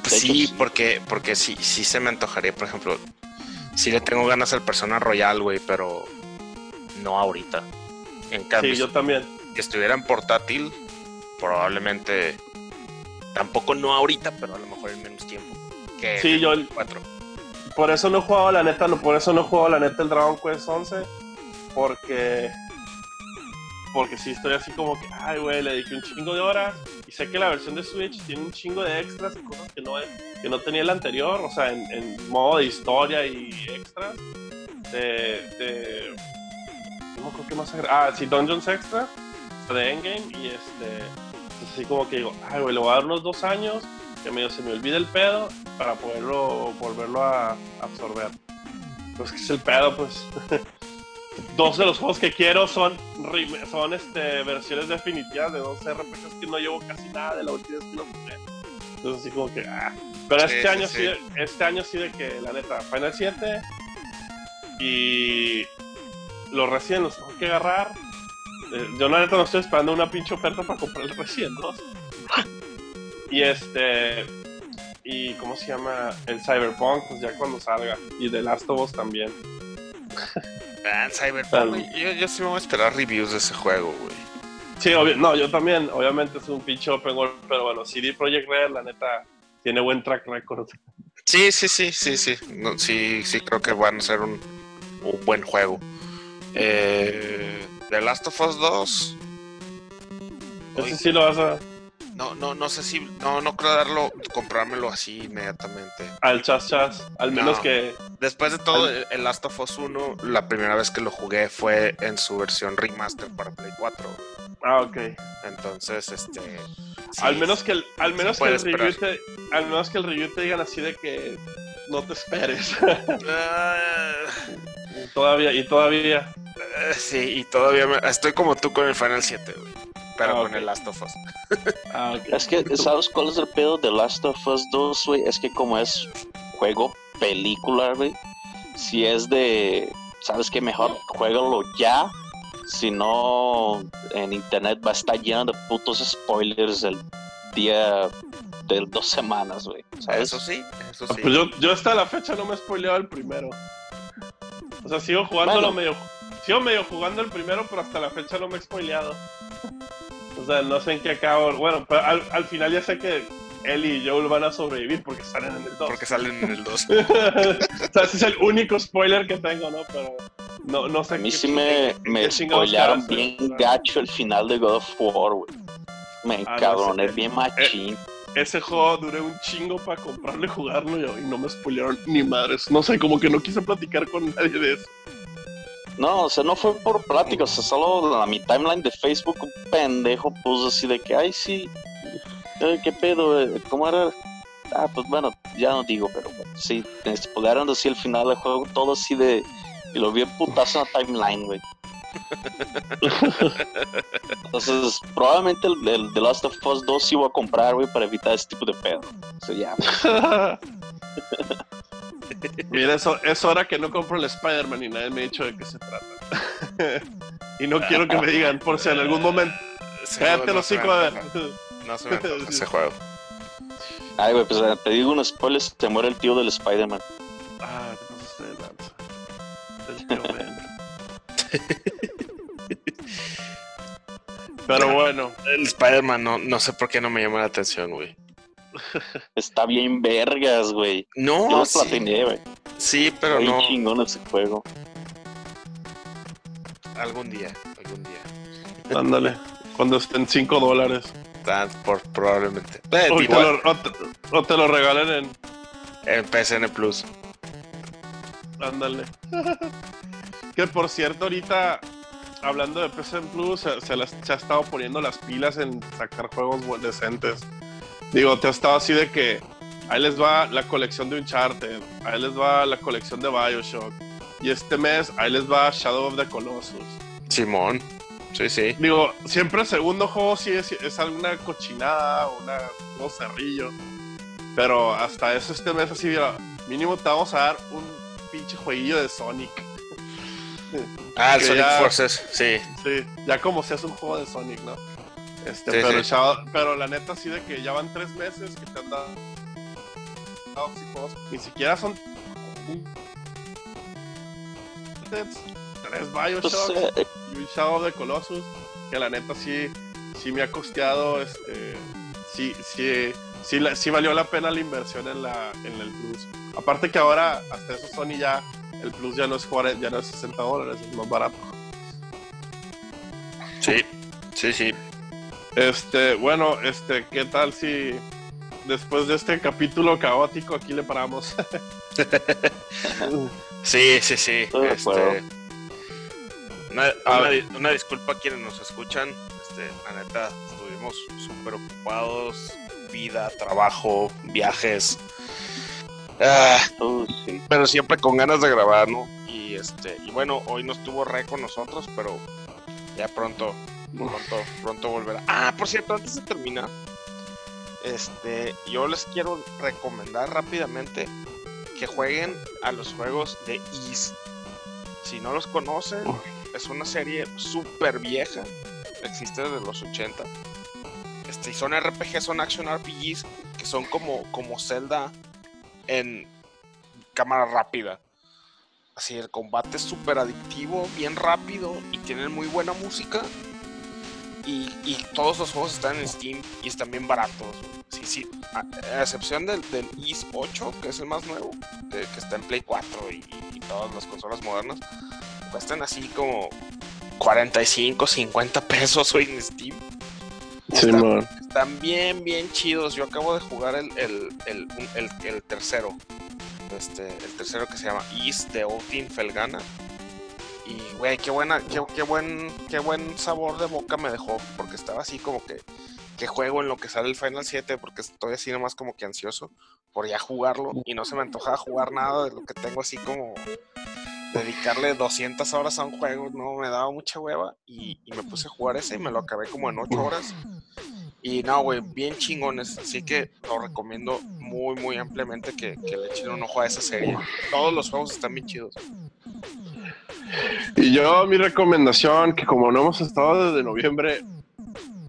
Pues hecho, sí, porque, porque sí, sí se me antojaría, por ejemplo, sí le tengo ganas al Persona Royal, güey, pero no ahorita. En cambio, Sí, yo también. si estuviera en portátil, probablemente tampoco no ahorita, pero a lo mejor en menos tiempo. Que Sí, el yo- 4. Por eso no he jugado la neta, no, por eso no he jugado la neta el Dragon Quest 11, porque porque sí estoy así como que, ay güey, le dediqué un chingo de horas y sé que la versión de Switch tiene un chingo de extras y cosas que no, que no tenía el anterior, o sea, en, modo de historia y extras, de, de creo que más ah, sí, Dungeons Extra, de Endgame y este, entonces así como que digo, ay güey, le voy a dar unos dos años que medio se me olvide el pedo para poderlo volverlo a absorber. Pues que es el pedo, pues. dos de los juegos que quiero son son este versiones definitivas de dos RPGs que no llevo casi nada de la última vez que lo jugué. Entonces así como que ah. Pero este sí, año sí. sí. este año sí de que la neta, Final 7 y los Resident los tengo que agarrar. Eh, Yo la neta no estoy esperando una pinche oferta para comprar el Resident 2. Y este. Y cómo se llama el Cyberpunk, pues ya cuando salga. Y The Last of Us también. Ah, Cyberpunk, yo, yo sí me voy a esperar reviews de ese juego, güey. Sí, obvio- no, yo también, obviamente es un pinche open world, pero bueno, CD Projekt Red, la neta, tiene buen track record. Sí, sí, sí, sí, sí. No, sí, sí, creo que van a ser un, un buen juego. Eh, The Last of Us 2. Ese sí lo vas a. No, no, no sé si. No, no creo darlo, comprármelo así inmediatamente. Al chas chas, al menos No. que. Después de todo, el Last of Us 1, la primera vez que lo jugué fue en su versión remaster para Play 4. Ah, ok. Entonces, este. sí, al menos que el, al menos que el review esperar. te, al menos que el review te digan así de que no te esperes. Ah, todavía, y todavía. eh, sí, y todavía me- estoy como tú con el Final 7, güey. Pero Ah, con el Last of Us. Ah. Es que, ¿sabes cuál es el pedo de Last of Us 2, güey? Es que como es juego película, güey, si es de, ¿sabes qué? Mejor juégalo ya. Si no, en internet va a estar lleno de putos spoilers el día de dos semanas, güey. ¿Sabes? Eso sí, eso sí. Pues yo, yo hasta la fecha no me he spoileado el primero. O sea, sigo jugándolo Bueno. medio. Sigo medio jugando el primero, pero hasta la fecha no me he spoileado. O sea, no sé en qué acabo. Bueno, pero al, al final ya sé que Ellie y Joel van a sobrevivir porque salen en el 2. Porque salen en el 2. o sea, ese es el único spoiler que tengo, ¿no? Pero no, no sé A mí qué sí me, me spoilearon bien gacho el final de God of War, güey. Me Ah, no, ese- bien machín. Ese juego duré un chingo para comprarlo y jugarlo y, y no me spoilearon ni madres. No sé, como que no quise platicar con nadie de eso. No, o sea, no fue por plática, o sea, solo a mi timeline de Facebook un pendejo puso así de que, ay, sí, eh, ¿qué pedo? eh? ¿Cómo era? Ah, pues bueno, ya no digo, pero bueno, sí, me spoilearon así el final del juego, todo así de, y lo vi en putazo en la timeline, güey. Entonces, probablemente el, el The Last of Us 2 sí voy a comprar, güey, para evitar ese tipo de pedo. O sea, ya. Mira, eso, es hora que no compro el Spider-Man y nadie me ha dicho de qué se trata. y no quiero que me digan, por si en algún momento. Ese Cállate no los hocico, a ver. No se me antoja ese juego. Ay, güey, pues eh, te digo un spoiler, se muere el tío del Spider-Man. Ah, te pasaste de lanza. El tío Ben. Pero bueno, El Spider-Man no, no sé por qué no me llama la atención, güey. Está bien vergas, güey. Yo No, lo sí, platiné, güey. sí, pero Bien no. chingón ese juego. Algún día, algún día. ándale. Cuando estén 5 dólares. Ah, por, probablemente. Eh, O te, lo, o te- o te lo regalen en. en PSN Plus. Ándale. que por cierto, ahorita, hablando de PSN Plus, se, se las- se ha estado poniendo las pilas en sacar juegos decentes. Digo, te ha estado así de que ahí les va la colección de Uncharted, ahí les va la colección de Bioshock, y este mes ahí les va Shadow of the Colossus. Simón. Sí, sí. Digo, siempre el segundo juego sí es, es alguna cochinada o una, un cerrillo. Pero hasta eso este mes así, mira, mínimo te vamos a dar un pinche jueguillo de Sonic. Ah, el Sonic ya- Forces, sí. Sí, ya como si es un juego de Sonic, ¿no? Este, Sí, pero, sí. Shadow- pero la neta sí de que ya van tres meses que te han dado ni siquiera son tres Bioshock Entonces, eh, y un Shadow the Colossus, que la neta sí, sí me ha costeado, este, sí, sí, sí, la- sí valió la pena la inversión en, la, en el Plus. Aparte que ahora, hasta eso Sony ya, el Plus ya no es, 40 ya no es 60 dólares, es más barato. Sí, sí, sí. Este, bueno, este, ¿qué tal si después de este capítulo caótico aquí le paramos? Sí, sí, sí. Acuerdo. Este, una, una disculpa a quienes nos escuchan. Este, la neta, estuvimos súper ocupados. Vida, trabajo, viajes. Ah, sí. pero siempre con ganas de grabar, ¿no? Y este, y bueno, hoy no estuvo Re con nosotros, pero ya pronto, pronto, pronto volverá. Ah, por cierto, antes de terminar, este, yo les quiero recomendar rápidamente que jueguen a los juegos de Ease. Si no los conocen, es una serie súper vieja, existe desde los 80. Este, y son RPG, son action RPGs que son como, como Zelda en cámara rápida. Así, el combate es súper adictivo, bien rápido y tienen muy buena música. Y, y todos los juegos están en Steam y están bien baratos. Sí, sí, a, a excepción del, del Ease 8, que es el más nuevo, de- que está en Play 4 y, y todas las consolas modernas, cuestan así como 45, 50 pesos hoy en Steam. Están- están bien, bien chidos. Yo acabo de jugar el, el, el, el- tercero. Este, el tercero que se llama East de Outin Felgana. Y, güey, qué buena, qué, buen, qué buen sabor de boca me dejó. Porque estaba así como que, que juego en lo que sale el Final 7. Porque estoy así nomás como que ansioso por ya jugarlo. Y no se me antojaba jugar nada de lo que tengo así como dedicarle 200 horas a un juego. No, me daba mucha hueva. Y, y me puse a jugar ese y me lo acabé como en 8 horas. Y no, güey, bien chingones. Así que lo recomiendo muy, muy ampliamente que, que le echen un ojo a esa serie. Todos los juegos están bien chidos. Y yo, mi recomendación, que como no hemos estado desde noviembre,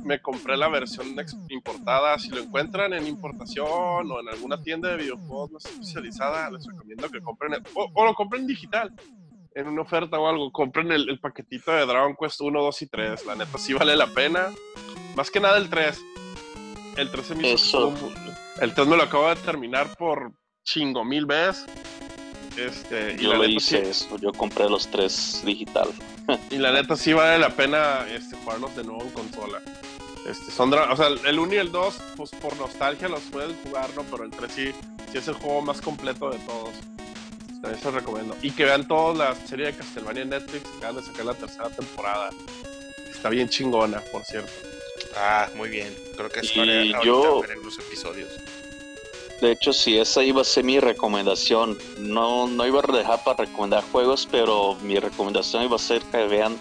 me compré la versión importada. Si lo encuentran en importación o en alguna tienda de videojuegos más especializada, les recomiendo que compren, el- o, o lo compren digital, en una oferta o algo. Compren el, el paquetito de Dragon Quest 1, 2 y 3. La neta, sí vale la pena. Más que nada el 3. El 3 se me hizo El 3 me lo acabo de terminar por chingo mil veces. Este, y Yo la lo neta hice sí- eso, yo compré los tres digital. y la neta sí vale la pena este, jugarlos de nuevo en consola. Este, son o sea, el 1 y el 2, pues por nostalgia los pueden jugar, ¿no? Pero el 3 sí, sí es el juego más completo de todos. También se los recomiendo. Y que vean toda la serie de Castlevania en Netflix, que acaban de sacar la tercera temporada. Está bien chingona, por cierto. Ah, muy bien. Creo que es Y yo- ver en los episodios. De hecho, sí, esa iba a ser mi recomendación. No, no iba a dejar para recomendar juegos, pero mi recomendación iba a ser que vean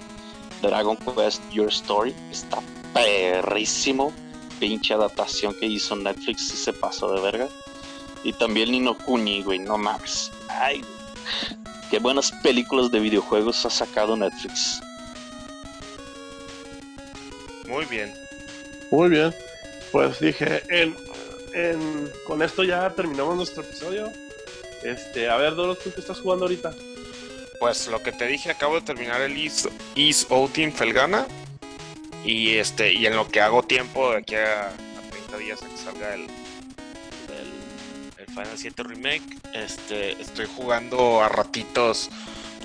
Dragon Quest Your Story. Está perrísimo. Pinche adaptación que hizo Netflix y se pasó de verga. Y también Nino Kuni, güey, no mames. Ay, qué buenas películas de videojuegos ha sacado Netflix. Muy bien. Muy bien. Pues dije, en, en- con esto ya terminamos nuestro episodio. Este, a ver, Doro, ¿tú qué estás jugando ahorita? Pues lo que te dije, acabo de terminar el East, East Outing Felgana. Y este, y en lo que hago tiempo de aquí a, a 30 días a que salga el Final 7 Remake, este, estoy jugando a ratitos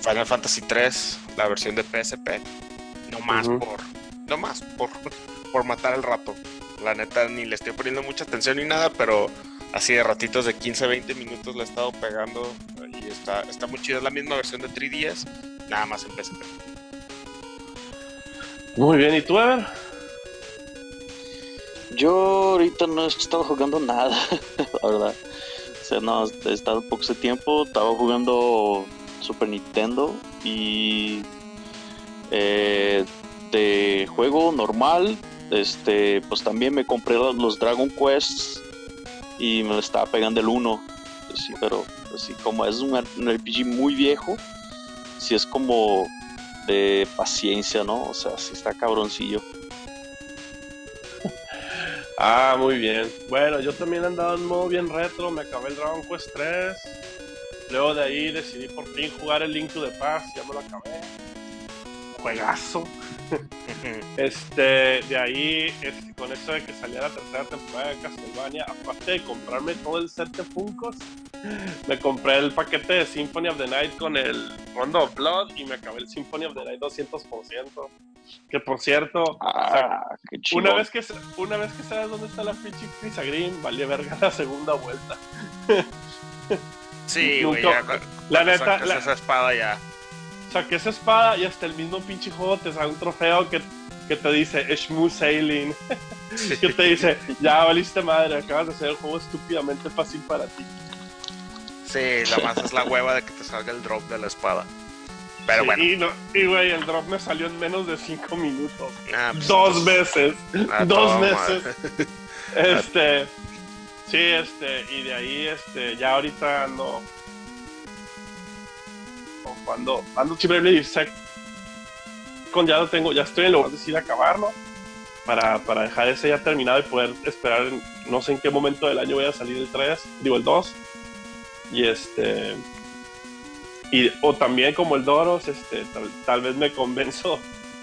Final Fantasy 3, la versión de PSP. No más por, nomás por, por matar el rato. La neta, ni le estoy poniendo mucha atención ni nada, pero así de ratitos de 15, 20 minutos le he estado pegando y está, está muy chido. Es la misma versión de 3DS, nada más en PSP. Muy bien, ¿y tú, Ever? Yo ahorita no he estado jugando nada, la verdad. No, he estado poco de tiempo, estaba jugando Super Nintendo y eh, de juego normal, este, pues también me compré los Dragon Quest y me estaba pegando el 1. Pues sí, pero así como es un, RPG muy viejo, si es como de paciencia, ¿no? O sea, si está cabroncillo. Ah, muy bien. Bueno, yo también he andado en modo bien retro, me acabé el Dragon Quest 3. Luego de ahí decidí por fin jugar el Link to the Past, ya me lo acabé. Juegazo. este, de ahí, este, con eso de que salía la tercera temporada de Castlevania, aparte de comprarme todo el set de Funkos, me compré el paquete de Symphony of the Night con el Rondo of Blood y me acabé el Symphony of the Night 200%. Que por cierto, ah, una, vez que, una vez que sabes dónde está la pinche Pizza Green, vale verga la segunda vuelta. sí, güey, la neta. esa espada ya saqué esa espada y hasta el mismo pinche juego te sale un trofeo que, que te dice Smooth Sailing. que te dice, ya valiste madre, acabas de hacer el juego estúpidamente fácil para ti. Sí, la más es la hueva de que te salga el drop de la espada. Pero bueno. Y, no, y güey, el drop me salió en menos de 5 minutos. Ah, pues, Dos veces. Dos veces. este. Sí, este, y de ahí, este, ya ahorita no cuando ando Bravely con ya lo tengo, ya estoy en lugar de decir acabarlo para, para dejar ese ya terminado y poder esperar no sé en qué momento del año voy a salir el 3, digo el 2 y este y o también como el Doros este tal, vez me convenzo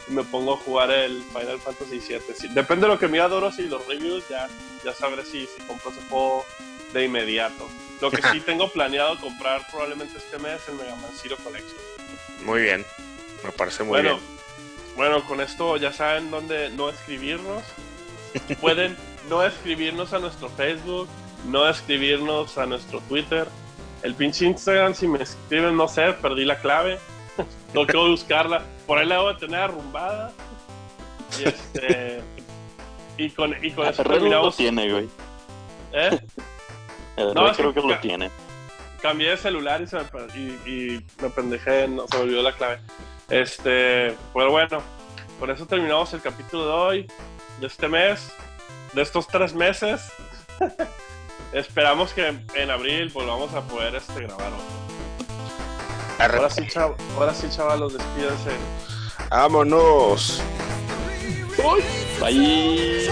y me pongo a jugar el Final Fantasy 7 depende de lo que mira Doros y los reviews ya, ya sabré si, si compro ese juego de inmediato lo que sí tengo planeado comprar probablemente este mes el Mega Man Zero Collection. Muy bien, me parece muy bueno, bien. Bueno, con esto ya saben dónde no escribirnos. Pueden no escribirnos a nuestro Facebook, no escribirnos a nuestro Twitter. El pinche Instagram, si me escriben, no sé, perdí la clave. Tengo que buscarla. Por ahí la voy a tener arrumbada. Y este. Y con, y con eso terminamos. tiene, güey. ¿Eh? no, creo que, lo tiene. Cambié de celular y, se me, y, me pendejé, no, se me olvidó la clave. Este, pero bueno, con eso terminamos el capítulo de hoy, de este mes, de estos tres meses. Esperamos que en abril volvamos a poder este, grabar Ahora sí, chaval, ahora sí, chavalos, despídense. Vámonos. Bye.